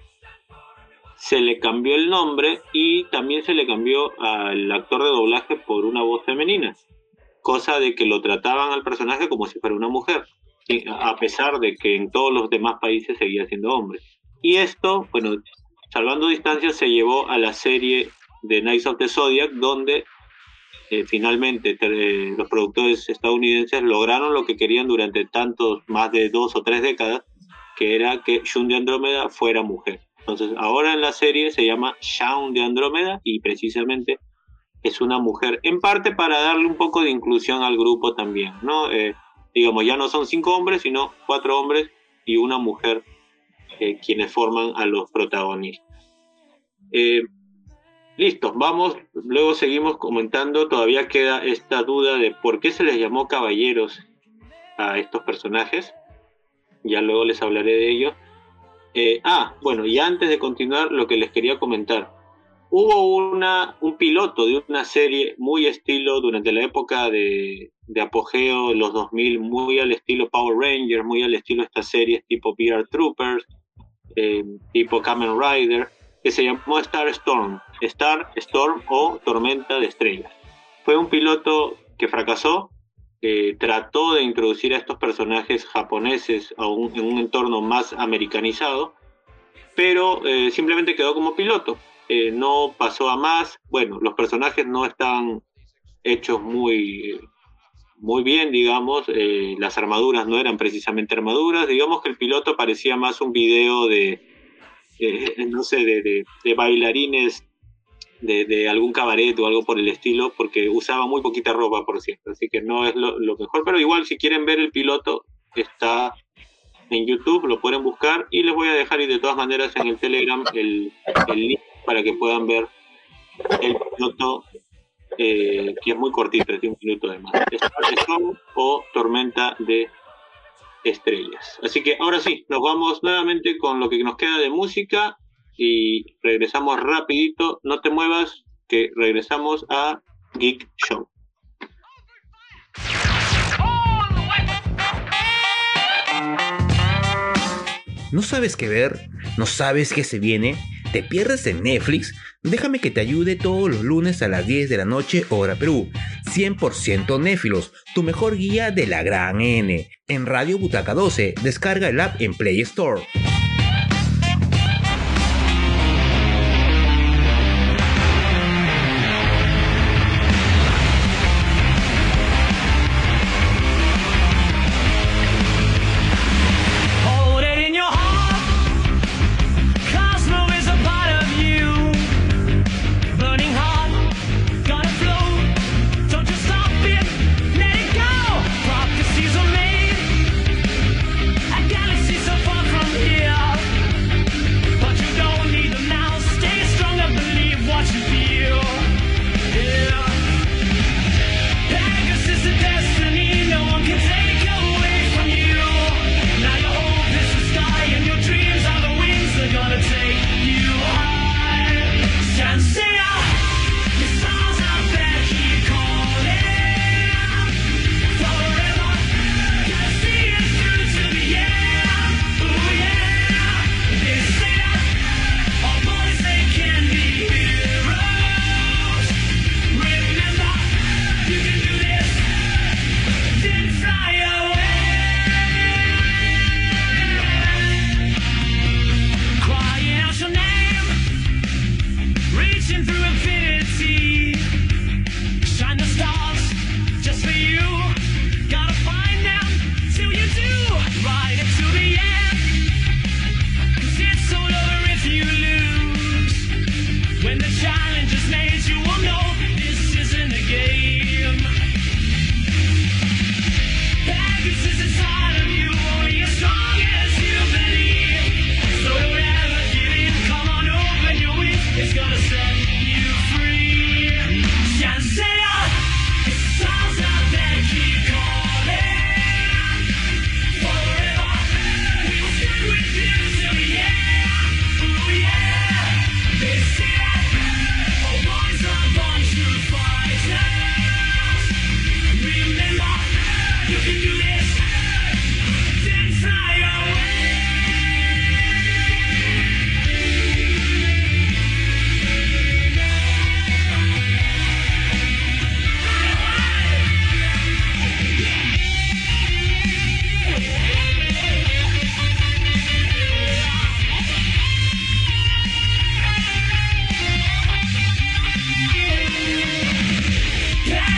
se le cambió el nombre y también se le cambió al actor de doblaje por una voz femenina, cosa de que lo trataban al personaje como si fuera una mujer a pesar de que en todos los demás países seguía siendo hombre. Y esto, bueno, salvando distancias, se llevó a la serie de Knights of the Zodiac, donde eh, finalmente los productores estadounidenses lograron lo que querían durante tantos, más de dos o tres décadas, que era que Shun de Andrómeda fuera mujer. Entonces, ahora en la serie se llama Shaun de Andrómeda y precisamente es una mujer, en parte para darle un poco de inclusión al grupo también, ¿no? Eh, digamos, ya no son cinco hombres, sino cuatro hombres y una mujer eh, quienes forman a los protagonistas. Eh, listo, vamos, luego seguimos comentando, todavía queda esta duda de por qué se les llamó caballeros a estos personajes, ya luego les hablaré de ello. Eh, ah, bueno, y antes de continuar, lo que les quería comentar. Hubo una, un piloto de una serie muy estilo durante la época de, de apogeo, los 2000, muy al estilo Power Rangers, muy al estilo estas series tipo VR Troopers, eh, tipo Kamen Rider, que se llamó Star Storm, Star Storm o Tormenta de Estrellas. Fue un piloto que fracasó, eh, trató de introducir a estos personajes japoneses a un, en un entorno más americanizado, pero eh, simplemente quedó como piloto. Eh, no pasó a más. Bueno, los personajes no estaban hechos muy, muy bien, digamos. Eh, las armaduras no eran precisamente armaduras. Digamos que el piloto parecía más un video de, no sé, de, bailarines de, algún cabaret o algo por el estilo, porque usaba muy poquita ropa, por cierto, así que no es lo, lo mejor, pero igual si quieren ver el piloto, está en YouTube, lo pueden buscar y les voy a dejar y de todas maneras en el Telegram el, el link para que puedan ver el piloto eh, que es muy cortito, de un minuto de más. O Tormenta de Estrellas. Así que ahora sí, nos vamos nuevamente con lo que nos queda de música y regresamos rapidito. No te muevas, que regresamos a Geek Show. ¿No sabes qué ver? ¿No sabes qué se viene? ¿Te pierdes en Netflix? Déjame que te ayude todos los lunes a las 10 de la noche, hora Perú. 100% Néfilos, tu mejor guía de la gran N. En Radio Butaca 12, descarga el app en Play Store.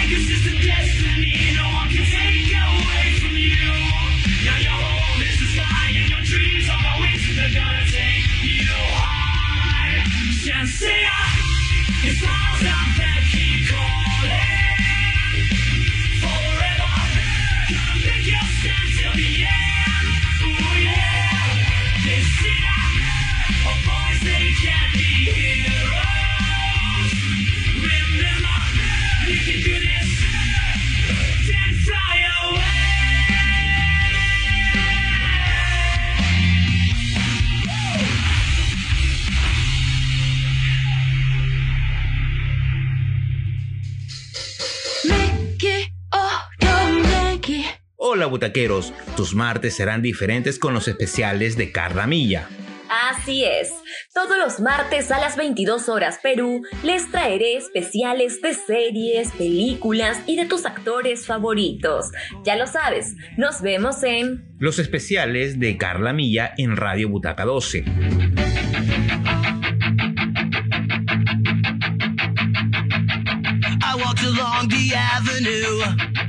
This is the butaqueros, tus martes serán diferentes con los especiales de Carla Milla. Así es. Todos los martes a las 22 horas Perú les traeré especiales de series, películas y de tus actores favoritos. Ya lo sabes, nos vemos en... Los especiales de Carla Milla en Radio Butaca 12. I walked along the avenue.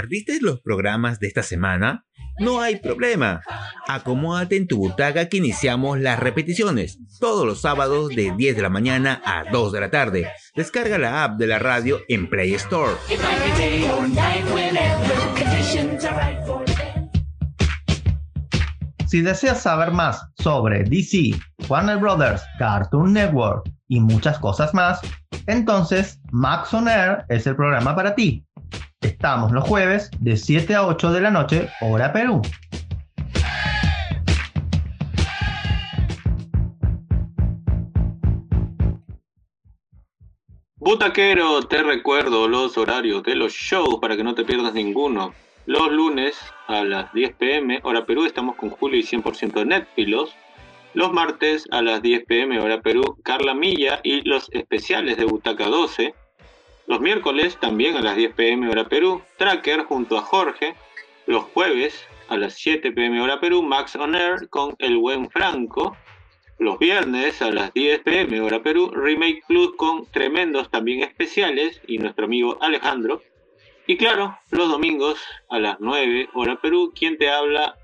perdiste los programas de esta semana? No hay problema. Acomódate en tu butaca que iniciamos las repeticiones todos los sábados de 10 de la mañana a 2 de la tarde. Descarga la app de la radio en Play Store. Si deseas saber más sobre DC, Warner Brothers, Cartoon Network y muchas cosas más, entonces Max On Air es el programa para ti. Estamos los jueves de 7 a 8 de la noche, hora Perú. Butaquero, te recuerdo los horarios de los shows para que no te pierdas ninguno. Los lunes a las 10 pm, hora Perú, estamos con Julio y 100% de Netfilos. Los martes a las 10 pm, hora Perú, Carla Milla y los especiales de Butaca 12. Los miércoles, también a las 10 pm, hora Perú, Tracker junto a Jorge. Los jueves a las 7 pm, hora Perú, Max On Air con El Buen Franco. Los viernes a las 10 pm hora Perú, Remake Plus con tremendos también especiales y nuestro amigo Alejandro. Y claro, los domingos a las 9 hora Perú, quien te habla,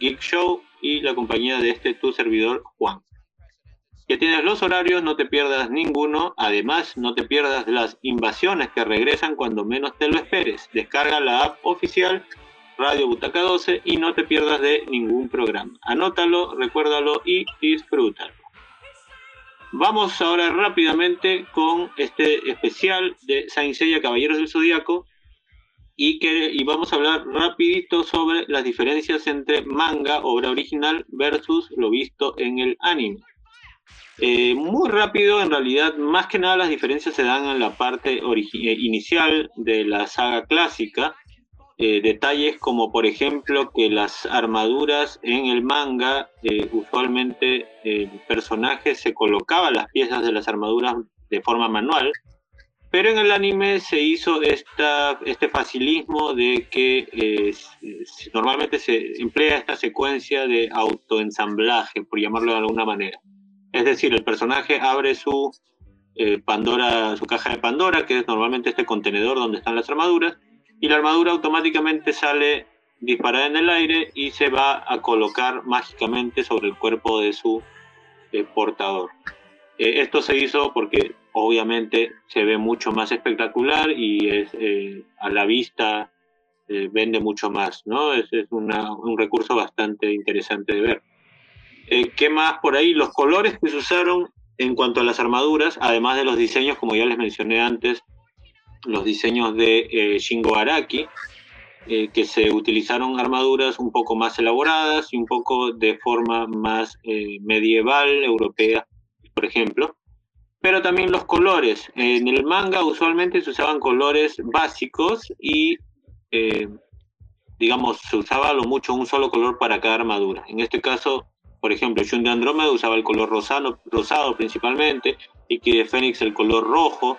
Geek Show y la compañía de este tu servidor Juan. Ya tienes los horarios, no te pierdas ninguno. Además, no te pierdas las invasiones que regresan cuando menos te lo esperes. Descarga la app oficial Radio Butaca 12 y no te pierdas de ningún programa. Anótalo, recuérdalo y disfrútalo. Vamos ahora rápidamente con este especial de Saint Seiya Caballeros del Zodíaco y, que, y vamos a hablar rapidito sobre las diferencias entre manga, obra original, versus lo visto en el anime. Eh, muy rápido, en realidad, más que nada las diferencias se dan en la parte eh, inicial de la saga clásica. Eh, detalles como, por ejemplo, que las armaduras en el manga, eh, usualmente el personaje se colocaba las piezas de las armaduras de forma manual, pero en el anime se hizo esta, este facilismo de que eh, normalmente se emplea esta secuencia de autoensamblaje, por llamarlo de alguna manera. Es decir, el personaje abre su eh, su caja de Pandora, que es normalmente este contenedor donde están las armaduras, y la armadura automáticamente sale disparada en el aire y se va a colocar mágicamente sobre el cuerpo de su eh, portador. Eh, esto se hizo porque obviamente se ve mucho más espectacular y es a la vista vende mucho más, ¿no? Es, un recurso bastante interesante de ver. Eh, ¿Qué más por ahí? Los colores que se usaron en cuanto a las armaduras, además de los diseños, como ya les mencioné antes, los diseños de eh, Shingo Araki, eh, que se utilizaron armaduras un poco más elaboradas y un poco de forma más medieval, europea, por ejemplo. Pero también los colores. En el manga usualmente se usaban colores básicos y, digamos, se usaba lo mucho un solo color para cada armadura. En este caso, por ejemplo, Shun de Andrómeda usaba el color rosado, principalmente, y que de Fénix el color rojo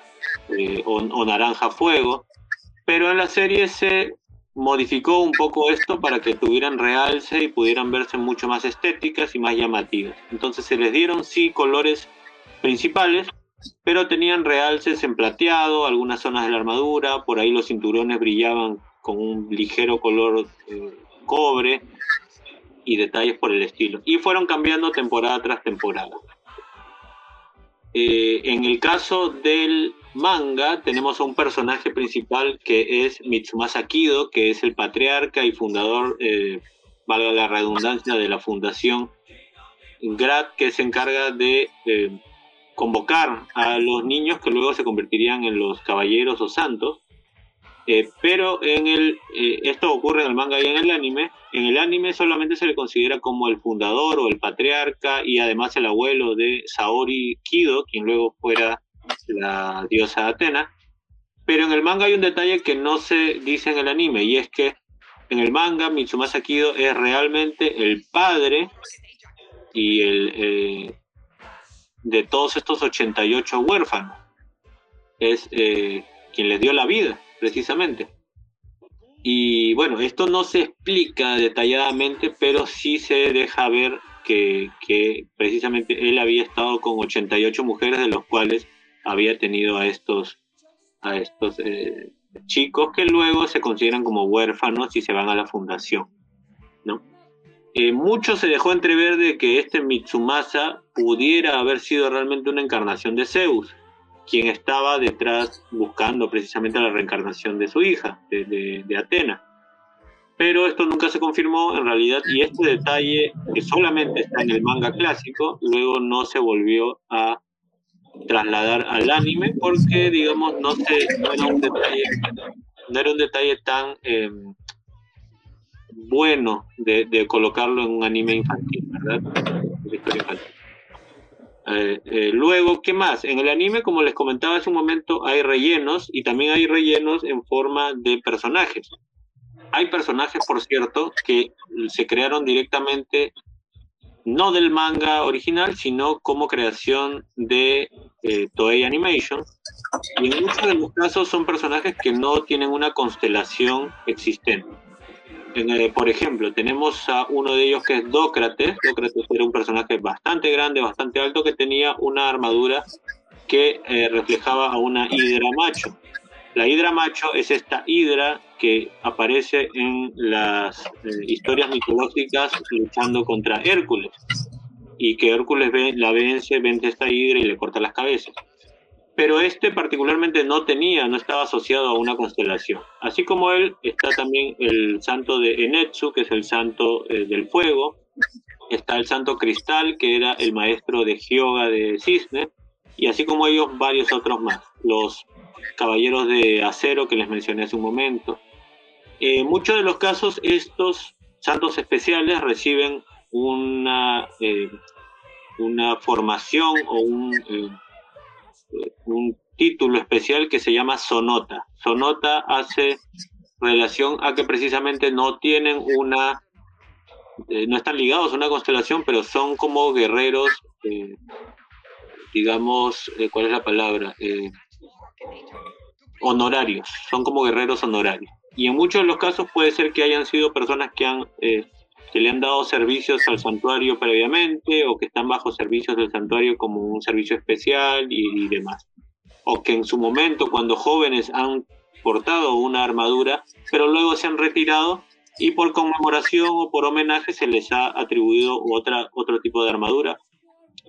eh, o, o naranja fuego. Pero en la serie se modificó un poco esto para que tuvieran realce y pudieran verse mucho más estéticas y más llamativas. Entonces se les dieron sí colores principales, pero tenían realces en plateado, algunas zonas de la armadura, por ahí los cinturones brillaban con un ligero color eh, cobre y detalles por el estilo. Y fueron cambiando temporada tras temporada. Eh, en el caso del manga tenemos a un personaje principal que es Mitsumasa Kido, que es el patriarca y fundador, eh, valga la redundancia, de la fundación GRAD, que se encarga de eh, convocar a los niños que luego se convertirían en los caballeros o santos. Eh, pero en el, eh, esto ocurre en el manga y en el anime. En el anime solamente se le considera como el fundador o el patriarca y además el abuelo de Saori Kido, quien luego fuera la diosa Atena. Pero en el manga hay un detalle que no se dice en el anime y es que en el manga Mitsumasa Kido es realmente el padre y el eh, de todos estos 88 huérfanos. Es eh, quien les dio la vida, precisamente. Y bueno, esto no se explica detalladamente, pero sí se deja ver que, precisamente él había estado con 88 mujeres, de los cuales había tenido a estos, a estos eh, chicos que luego se consideran como huérfanos y se van a la fundación. ¿no? Eh, mucho se dejó entrever de que este Mitsumasa pudiera haber sido realmente una encarnación de Zeus, quien estaba detrás buscando precisamente la reencarnación de su hija, de, Atena. Pero esto nunca se confirmó en realidad y este detalle que solamente está en el manga clásico, luego no se volvió a trasladar al anime porque digamos no era un detalle tan eh, bueno de, de, colocarlo en un anime infantil verdad historia infantil. Eh, eh, luego, ¿qué más? En el anime, como les comentaba hace un momento, hay rellenos y también hay rellenos en forma de personajes. Hay personajes, por cierto, que se crearon directamente no del manga original, sino como creación de eh, Toei Animation. Y en muchos de los casos son personajes que no tienen una constelación existente. Por ejemplo, tenemos a uno de ellos que es Dócrates. Dócrates era un personaje bastante grande, bastante alto, que tenía una armadura que eh, reflejaba a una hidra macho. La hidra macho es esta hidra que aparece en las eh, historias mitológicas luchando contra Hércules y que Hércules ve, la vence, vence esta hidra y le corta las cabezas. Pero este particularmente no tenía, no estaba asociado a una constelación. Así como él está también el santo de Enetsu, que es el santo eh, del fuego, está el santo Cristal, que era el maestro de Hyoga de Cisne, y así como ellos varios otros más. Los caballeros de acero que les mencioné hace un momento. En eh, muchos de los casos estos santos especiales reciben una, eh, una formación o un, un título especial que se llama sonota. Sonota hace relación a que precisamente no tienen una, eh, no están ligados a una constelación, pero son como guerreros, eh, digamos, eh, ¿cuál es la palabra? honorarios, son como guerreros honorarios. Y en muchos de los casos puede ser que hayan sido personas que han eh, que le han dado servicios al santuario previamente o que están bajo servicios del santuario como un servicio especial y, y demás. O que en su momento, cuando jóvenes han portado una armadura, pero luego se han retirado y por conmemoración o por homenaje se les ha atribuido otra, otro tipo de armadura.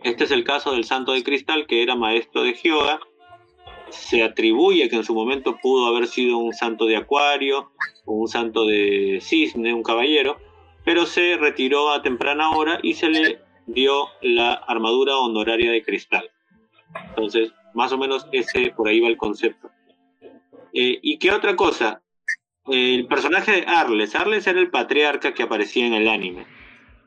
Este es el caso del Santo de Cristal, que era maestro de Hyoga, se atribuye que en su momento pudo haber sido un santo de Acuario un santo de Cisne, un caballero, pero se retiró a temprana hora y se le dio la armadura honoraria de cristal. Entonces, más o menos ese por ahí va el concepto. Eh, ¿Y qué otra cosa? el personaje de Arles. Arles era el patriarca que aparecía en el anime.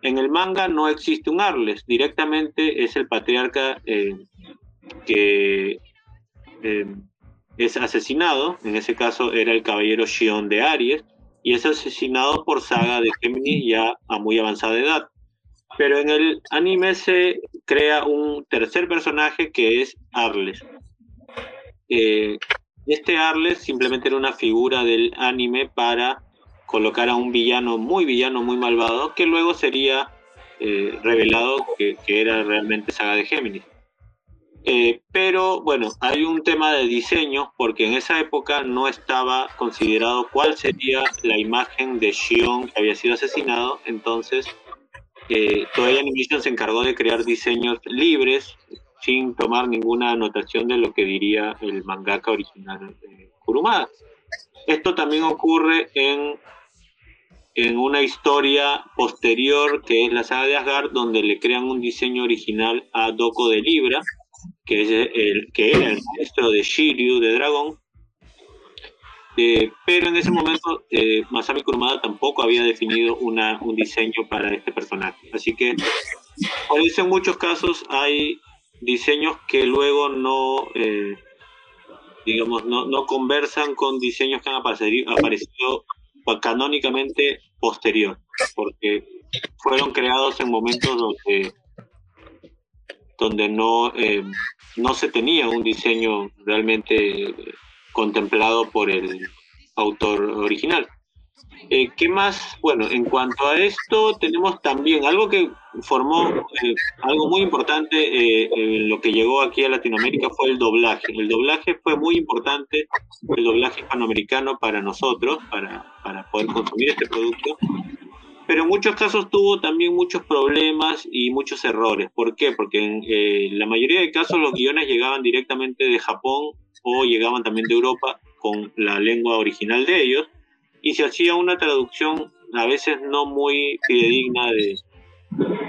En el manga no existe un Arles, directamente es el patriarca eh, que eh, es asesinado, en ese caso era el caballero Shion de Aries, y es asesinado por Saga de Géminis ya a muy avanzada edad. Pero en el anime se crea un tercer personaje que es Arles. Eh, este Arles simplemente era una figura del anime para colocar a un villano muy villano, muy malvado, que luego sería eh, revelado que, que era realmente Saga de Géminis. Eh, pero bueno, hay un tema de diseño porque en esa época no estaba considerado cuál sería la imagen de Shion que había sido asesinado, entonces eh, Toei Animation se encargó de crear diseños libres sin tomar ninguna anotación de lo que diría el mangaka original de Kurumada. Esto también ocurre en, en una historia posterior que es la saga de Asgard, donde le crean un diseño original a Doko de Libra, que, es el, que era el maestro de Shiryu de Dragón. Eh, pero en ese momento eh, Masami Kurumada tampoco había definido una, un diseño para este personaje. Así que por eso en muchos casos hay diseños que luego no, eh, digamos, no, no conversan con diseños que han aparecido, aparecido canónicamente posterior, porque fueron creados en momentos donde, donde no, eh, no se tenía un diseño realmente contemplado por el autor original. Eh, ¿Qué más? Bueno, en cuanto a esto, tenemos también algo que formó eh, algo muy importante eh, en lo que llegó aquí a Latinoamérica fue el doblaje. El doblaje fue muy importante, el doblaje hispanoamericano para nosotros, para, para poder consumir este producto. Pero en muchos casos tuvo también muchos problemas y muchos errores. ¿Por qué? Porque en eh, la mayoría de casos los guiones llegaban directamente de Japón o llegaban también de Europa con la lengua original de ellos y se hacía una traducción a veces no muy fidedigna de,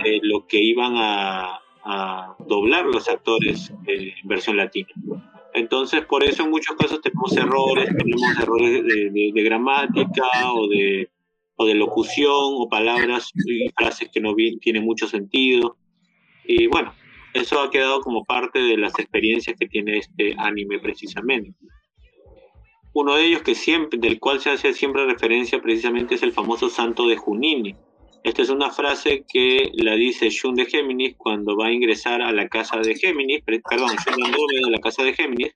de lo que iban a, a doblar los actores eh, en versión latina. Entonces, por eso en muchos casos tenemos errores, tenemos errores de, de- de gramática o de, o de locución o palabras y frases que no tienen mucho sentido. Y bueno, eso ha quedado como parte de las experiencias que tiene este anime precisamente. Uno de ellos que siempre, del cual se hace siempre referencia precisamente es el famoso santo de Junini. Esta es una frase que la dice Shun de Géminis cuando va a ingresar a la casa de Géminis, perdón, Shun Andrómeda a la casa de Géminis,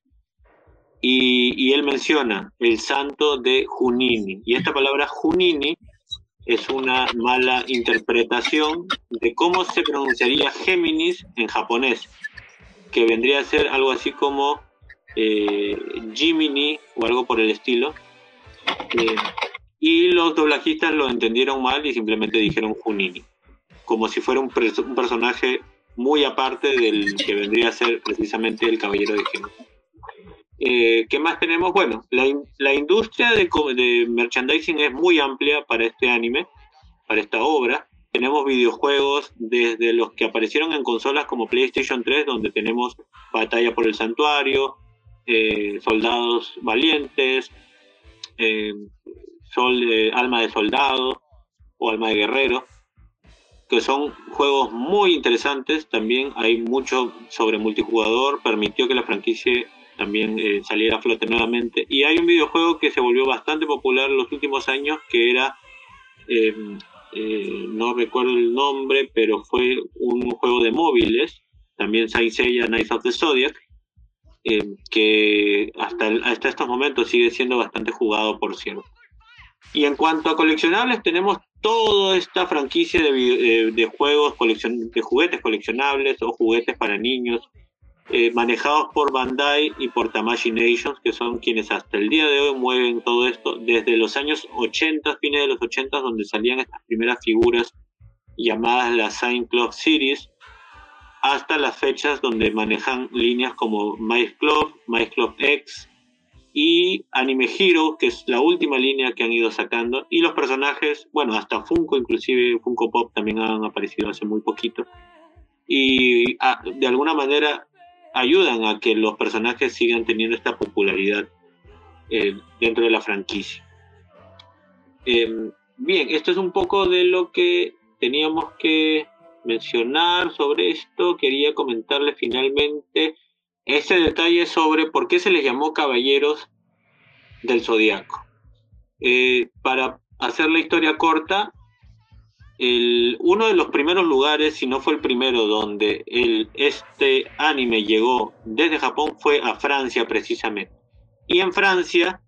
y, y él menciona el santo de Junini. Y esta palabra Junini es una mala interpretación de cómo se pronunciaría Géminis en japonés, que vendría a ser algo así como eh, Jiminy o algo por el estilo. Eh, y los doblajistas lo entendieron mal y simplemente dijeron Junini, como si fuera un, un personaje muy aparte del que vendría a ser precisamente el Caballero de Géminis. Eh, ¿Qué más tenemos? Bueno, la, in- la industria de, merchandising es muy amplia para este anime, para esta obra. Tenemos videojuegos desde los que aparecieron en consolas como PlayStation 3, donde tenemos Batalla por el Santuario, eh, Soldados Valientes, eh, Alma de Soldado o Alma de Guerrero, que son juegos muy interesantes. También hay mucho sobre multijugador, permitió que la franquicia también eh, saliera a flote nuevamente. Y hay un videojuego que se volvió bastante popular en los últimos años, que era, eh, eh, no recuerdo el nombre, pero fue un juego de móviles, también Saint Seiya Knights of the Zodiac, eh, que hasta, hasta estos momentos sigue siendo bastante jugado, por cierto. Y en cuanto a coleccionables, tenemos toda esta franquicia de, vi- eh, de juegos, coleccion- de juguetes coleccionables o juguetes para niños, eh, manejados por Bandai y por Tamashii Nations, que son quienes hasta el día de hoy mueven todo esto, desde los años 80, fines de los 80, donde salían estas primeras figuras llamadas las Saint Club Series, hasta las fechas donde manejan líneas como Mice Club, Mice Club X y Anime Hero, que es la última línea que han ido sacando, y los personajes, bueno, hasta Funko, inclusive Funko Pop también han aparecido hace muy poquito, y ah, de alguna manera ayudan a que los personajes sigan teniendo esta popularidad eh, dentro de la franquicia. Eh, bien, esto es un poco de lo que teníamos que mencionar sobre esto. Quería comentarles finalmente este detalle sobre por qué se les llamó caballeros del zodiaco. Eh, para hacer la historia corta, el, uno de los primeros lugares, si no fue el primero, donde el, este anime llegó desde Japón fue a Francia precisamente. Y en Francia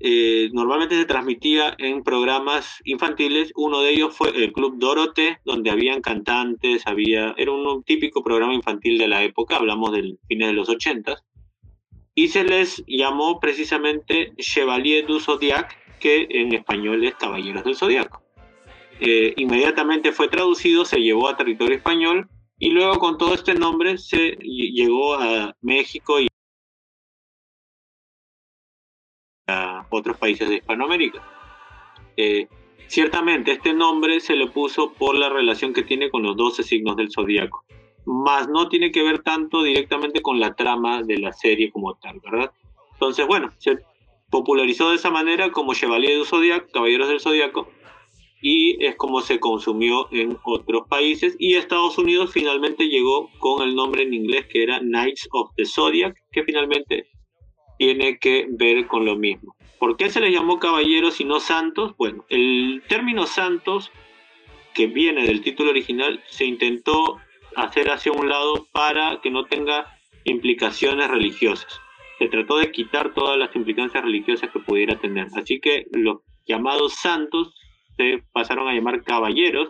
eh, normalmente se transmitía en programas infantiles. Uno de ellos fue el Club Dorote, donde habían cantantes, había, era un, un típico programa infantil de la época, hablamos del fines de los 80 y se les llamó precisamente Chevalier du Zodiac, que en español es Caballeros del Zodiaco. Eh, inmediatamente fue traducido, se llevó a territorio español y luego con todo este nombre se ll- llegó a México y a otros países de Hispanoamérica. Eh, ciertamente este nombre se le puso por la relación que tiene con los 12 signos del zodiaco, más no tiene que ver tanto directamente con la trama de la serie como tal, ¿verdad? Entonces, bueno, se popularizó de esa manera como Chevalier du Zodiac, Caballeros del Zodiaco, y es como se consumió en otros países. Y Estados Unidos finalmente llegó con el nombre en inglés que era Knights of the Zodiac, que finalmente tiene que ver con lo mismo. ¿Por qué se les llamó caballeros y no santos? Bueno, el término santos, que viene del título original, se intentó hacer hacia un lado para que no tenga implicaciones religiosas. Se trató de quitar todas las implicancias religiosas que pudiera tener. Así que los llamados santos se pasaron a llamar caballeros,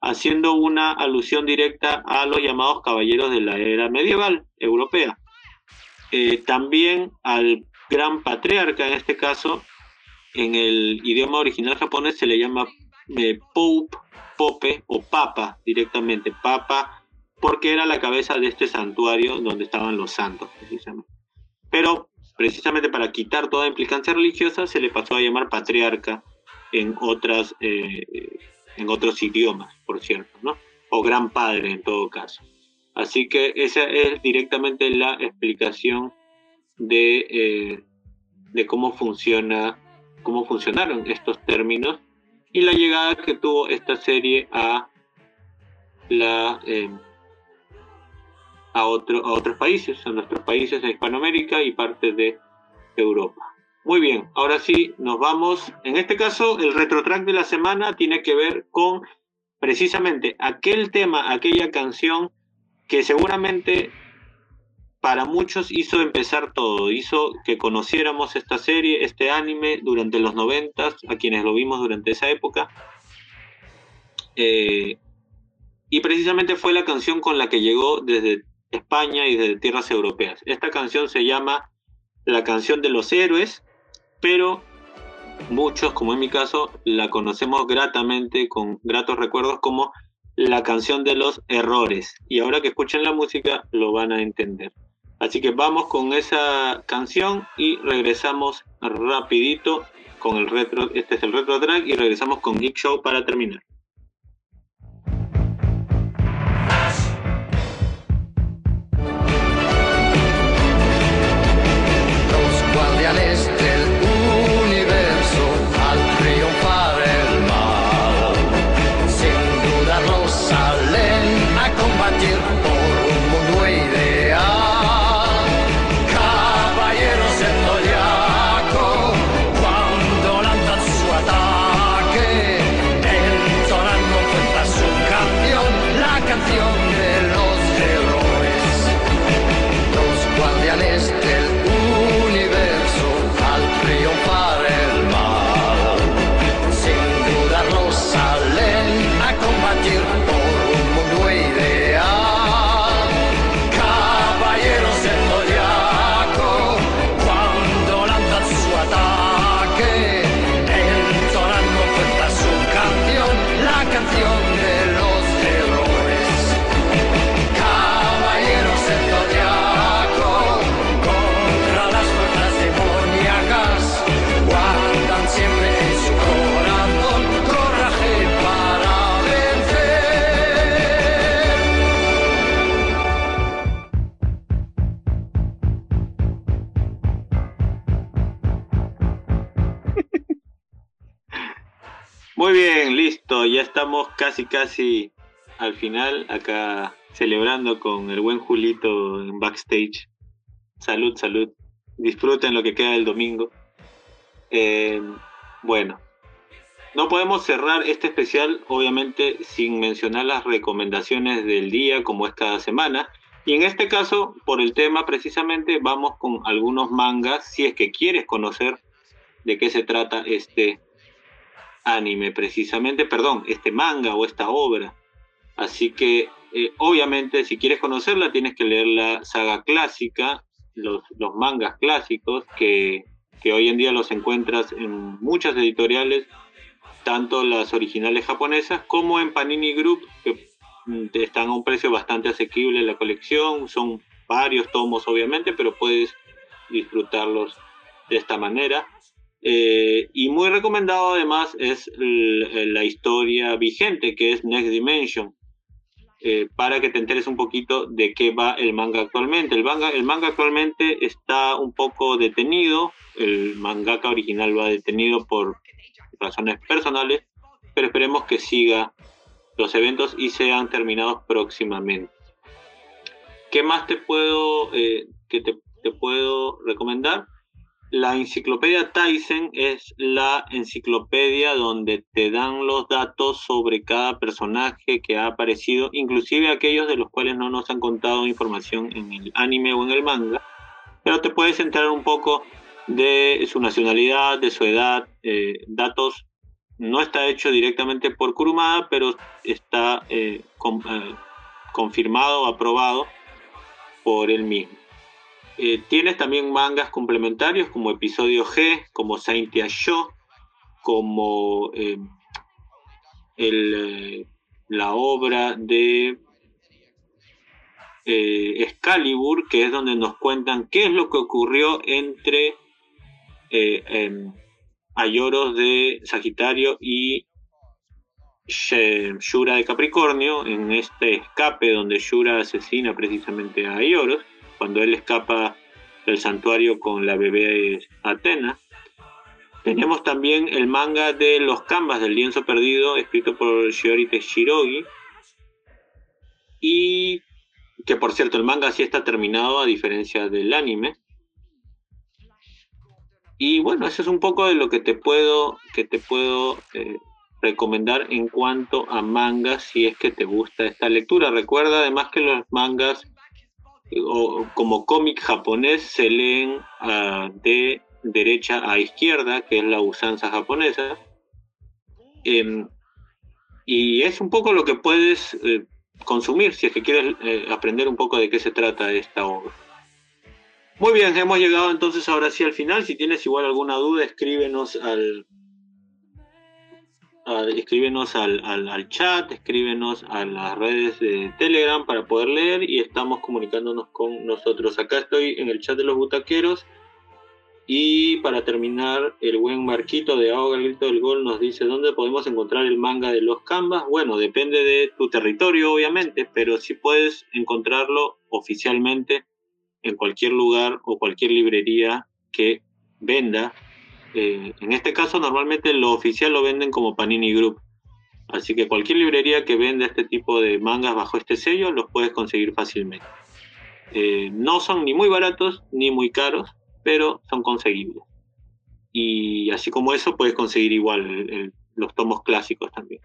haciendo una alusión directa a los llamados caballeros de la era medieval europea. Eh, también al gran patriarca, en este caso, en el idioma original japonés se le llama eh, Pope, Pope o Papa directamente, Papa, porque era la cabeza de este santuario donde estaban los santos, precisamente. Pero precisamente para quitar toda implicancia religiosa se le pasó a llamar patriarca en otras eh, en otros idiomas, por cierto. O gran padre en todo caso. Así que esa es directamente la explicación de, eh, de cómo funciona, cómo funcionaron estos términos y la llegada que tuvo esta serie a la eh, a, otro, a otros países, a nuestros países de Hispanoamérica y parte de Europa. Muy bien, ahora sí, nos vamos. En este caso, el retrotrack de la semana tiene que ver con precisamente aquel tema, aquella canción que seguramente para muchos hizo empezar todo, hizo que conociéramos esta serie, este anime durante los noventas, a quienes lo vimos durante esa época. Eh, y precisamente fue la canción con la que llegó desde España y desde tierras europeas. Esta canción se llama La canción de los héroes, pero muchos, como en mi caso, la conocemos gratamente, con gratos recuerdos, como la canción de los errores. Y ahora que escuchen la música lo van a entender. Así que vamos con esa canción y regresamos rapidito con el retro. Este es el retro track y regresamos con Geek Show para terminar. Estamos casi casi al final, acá celebrando con el buen Julito en backstage. Salud, salud. Disfruten lo que queda del domingo. Eh, bueno, no podemos cerrar este especial, obviamente, sin mencionar las recomendaciones del día, como es cada semana. Y en este caso, por el tema precisamente, vamos con algunos mangas, si es que quieres conocer de qué se trata este anime, precisamente, perdón, este manga o esta obra. Así que, eh, obviamente, si quieres conocerla, tienes que leer la saga clásica, los, los mangas clásicos, que, que hoy en día los encuentras en muchas editoriales, tanto las originales japonesas como en Panini Group, que mm, están a un precio bastante asequible en la colección. Son varios tomos, obviamente, pero puedes disfrutarlos de esta manera. Eh, y muy recomendado además es l- la historia vigente que es Next Dimension, eh, para que te enteres un poquito de qué va el manga actualmente. El manga, el manga actualmente está un poco detenido, el mangaka original va detenido por razones personales, pero esperemos que siga los eventos y sean terminados próximamente. ¿Qué más te puedo, eh, que te puedo recomendar? La enciclopedia Tyson es la enciclopedia donde te dan los datos sobre cada personaje que ha aparecido, inclusive aquellos de los cuales no nos han contado información en el anime o en el manga, pero te puedes enterar un poco de su nacionalidad, de su edad, eh, datos. No está hecho directamente por Kurumada, pero está eh, con- eh, confirmado, aprobado por él mismo. Eh, tienes también mangas complementarios como Episodio G, como Saint Show, como eh, eh, la obra de eh, Excalibur, que es donde nos cuentan qué es lo que ocurrió entre em, Ayoros de Sagitario y Shura de Capricornio, en este escape donde Shura asesina precisamente a Ayoros, cuando él escapa del santuario con la bebé Atena. Tenemos también el manga de los canvas del lienzo perdido, escrito por Shiori Shirogi. Y que por cierto, el manga sí está terminado a diferencia del anime. Y bueno, eso es un poco de lo que te puedo, que te puedo eh, recomendar en cuanto a mangas si es que te gusta esta lectura. Recuerda además que los mangas o, como cómic japonés se leen ah, de derecha a izquierda, que es la usanza japonesa. Em, y es un poco lo que puedes eh, consumir si es que quieres eh, aprender un poco de qué se trata esta obra. Muy bien, hemos llegado entonces ahora sí al final. Si tienes igual alguna duda, escríbenos al, escríbenos al, al- al chat, escríbenos a las redes de Telegram para poder leer y estamos comunicándonos con nosotros. Acá estoy en el chat de los butaqueros. Y para terminar, el buen Marquito de Ahoga el Grito del Gol nos dice dónde podemos encontrar el manga de los Canvas. Bueno, depende de tu territorio, obviamente, pero si puedes encontrarlo oficialmente en cualquier lugar o cualquier librería que venda. Eh, en este caso, normalmente lo oficial lo venden como Panini Group. Así que cualquier librería que venda este tipo de mangas bajo este sello los puedes conseguir fácilmente. Eh, no son ni muy baratos ni muy caros, pero son conseguibles. Y así como eso, puedes conseguir igual los tomos clásicos también.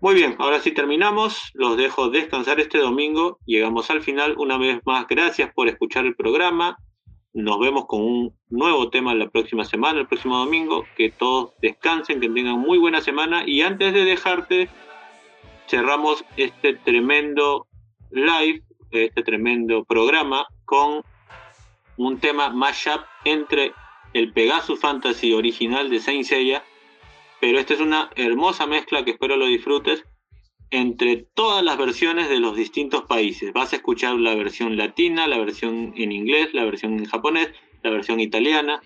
Muy bien, ahora sí terminamos. Los dejo descansar este domingo. Llegamos al final. Una vez más, gracias por escuchar el programa. Nos vemos con un nuevo tema la próxima semana, el próximo domingo. Que todos descansen, que tengan muy buena semana. Y antes de dejarte, cerramos este tremendo live, este tremendo programa con un tema mashup entre el Pegasus Fantasy original de Saint Seiya, pero esta es una hermosa mezcla que espero lo disfrutes entre todas las versiones de los distintos países. Vas a escuchar la versión latina, la versión en inglés, la versión en japonés, la versión italiana,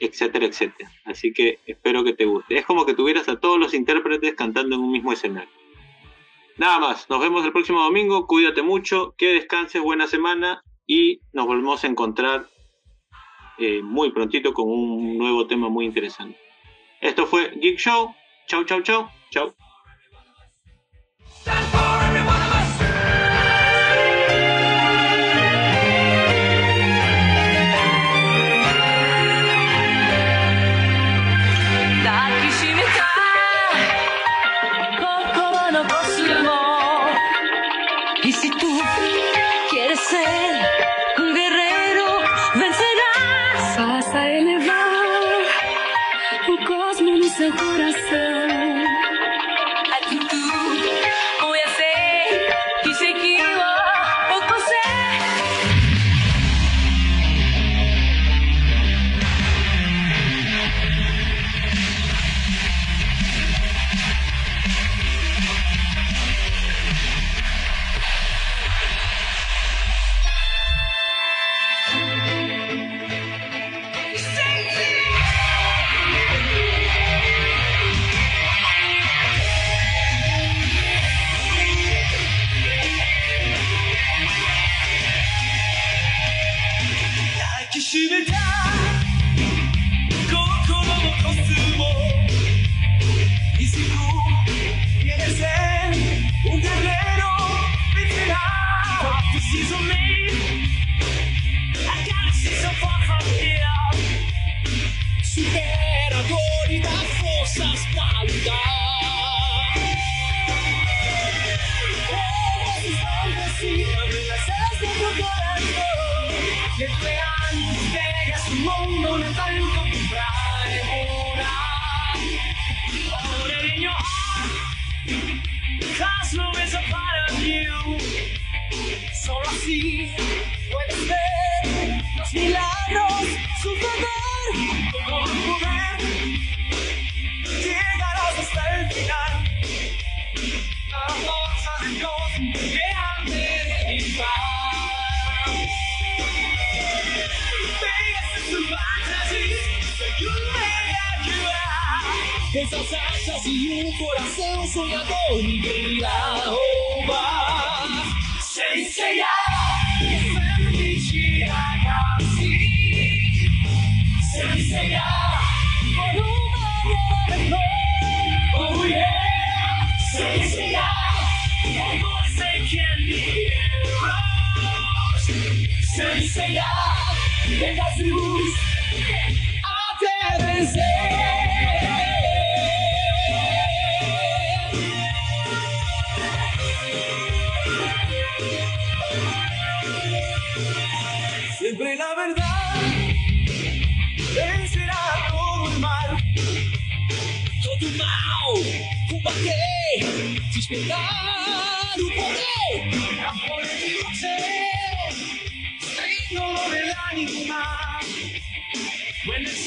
etcétera, etcétera. Así que espero que te guste. Es como que tuvieras a todos los intérpretes cantando en un mismo escenario. Nada más, nos vemos el próximo domingo, cuídate mucho, que descanses, buena semana y nos volvemos a encontrar eh, muy prontito con un nuevo tema muy interesante. Esto fue Geek Show. Chau, chau, chau. Chau. Stand for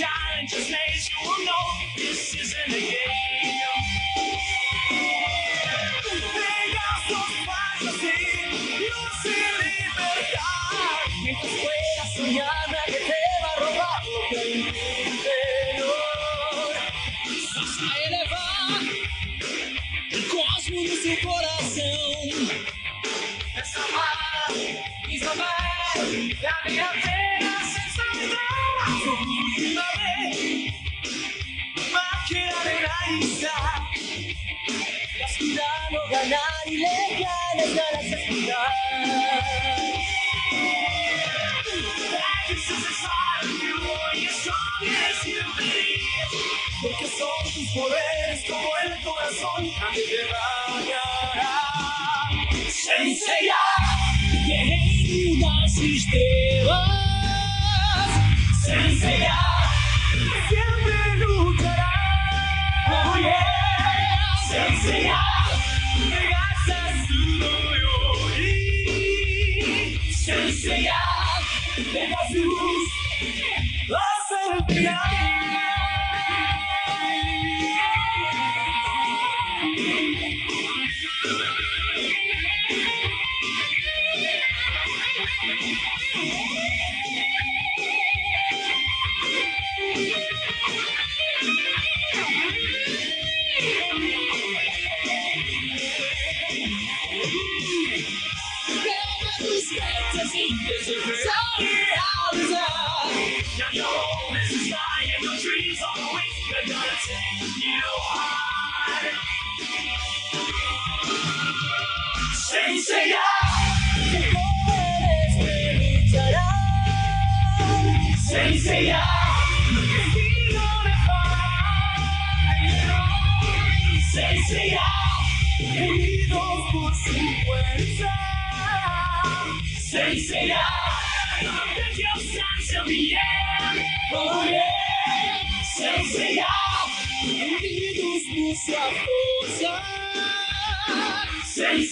giant just lays, you know this isn't a game. sogna di Senseia!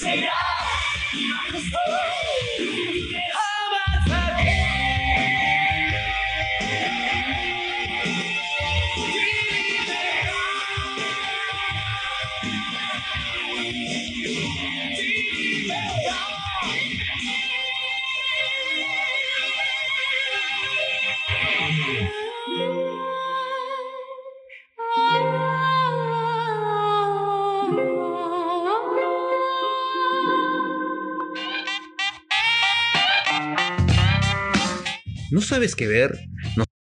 será. Sabes qué ver?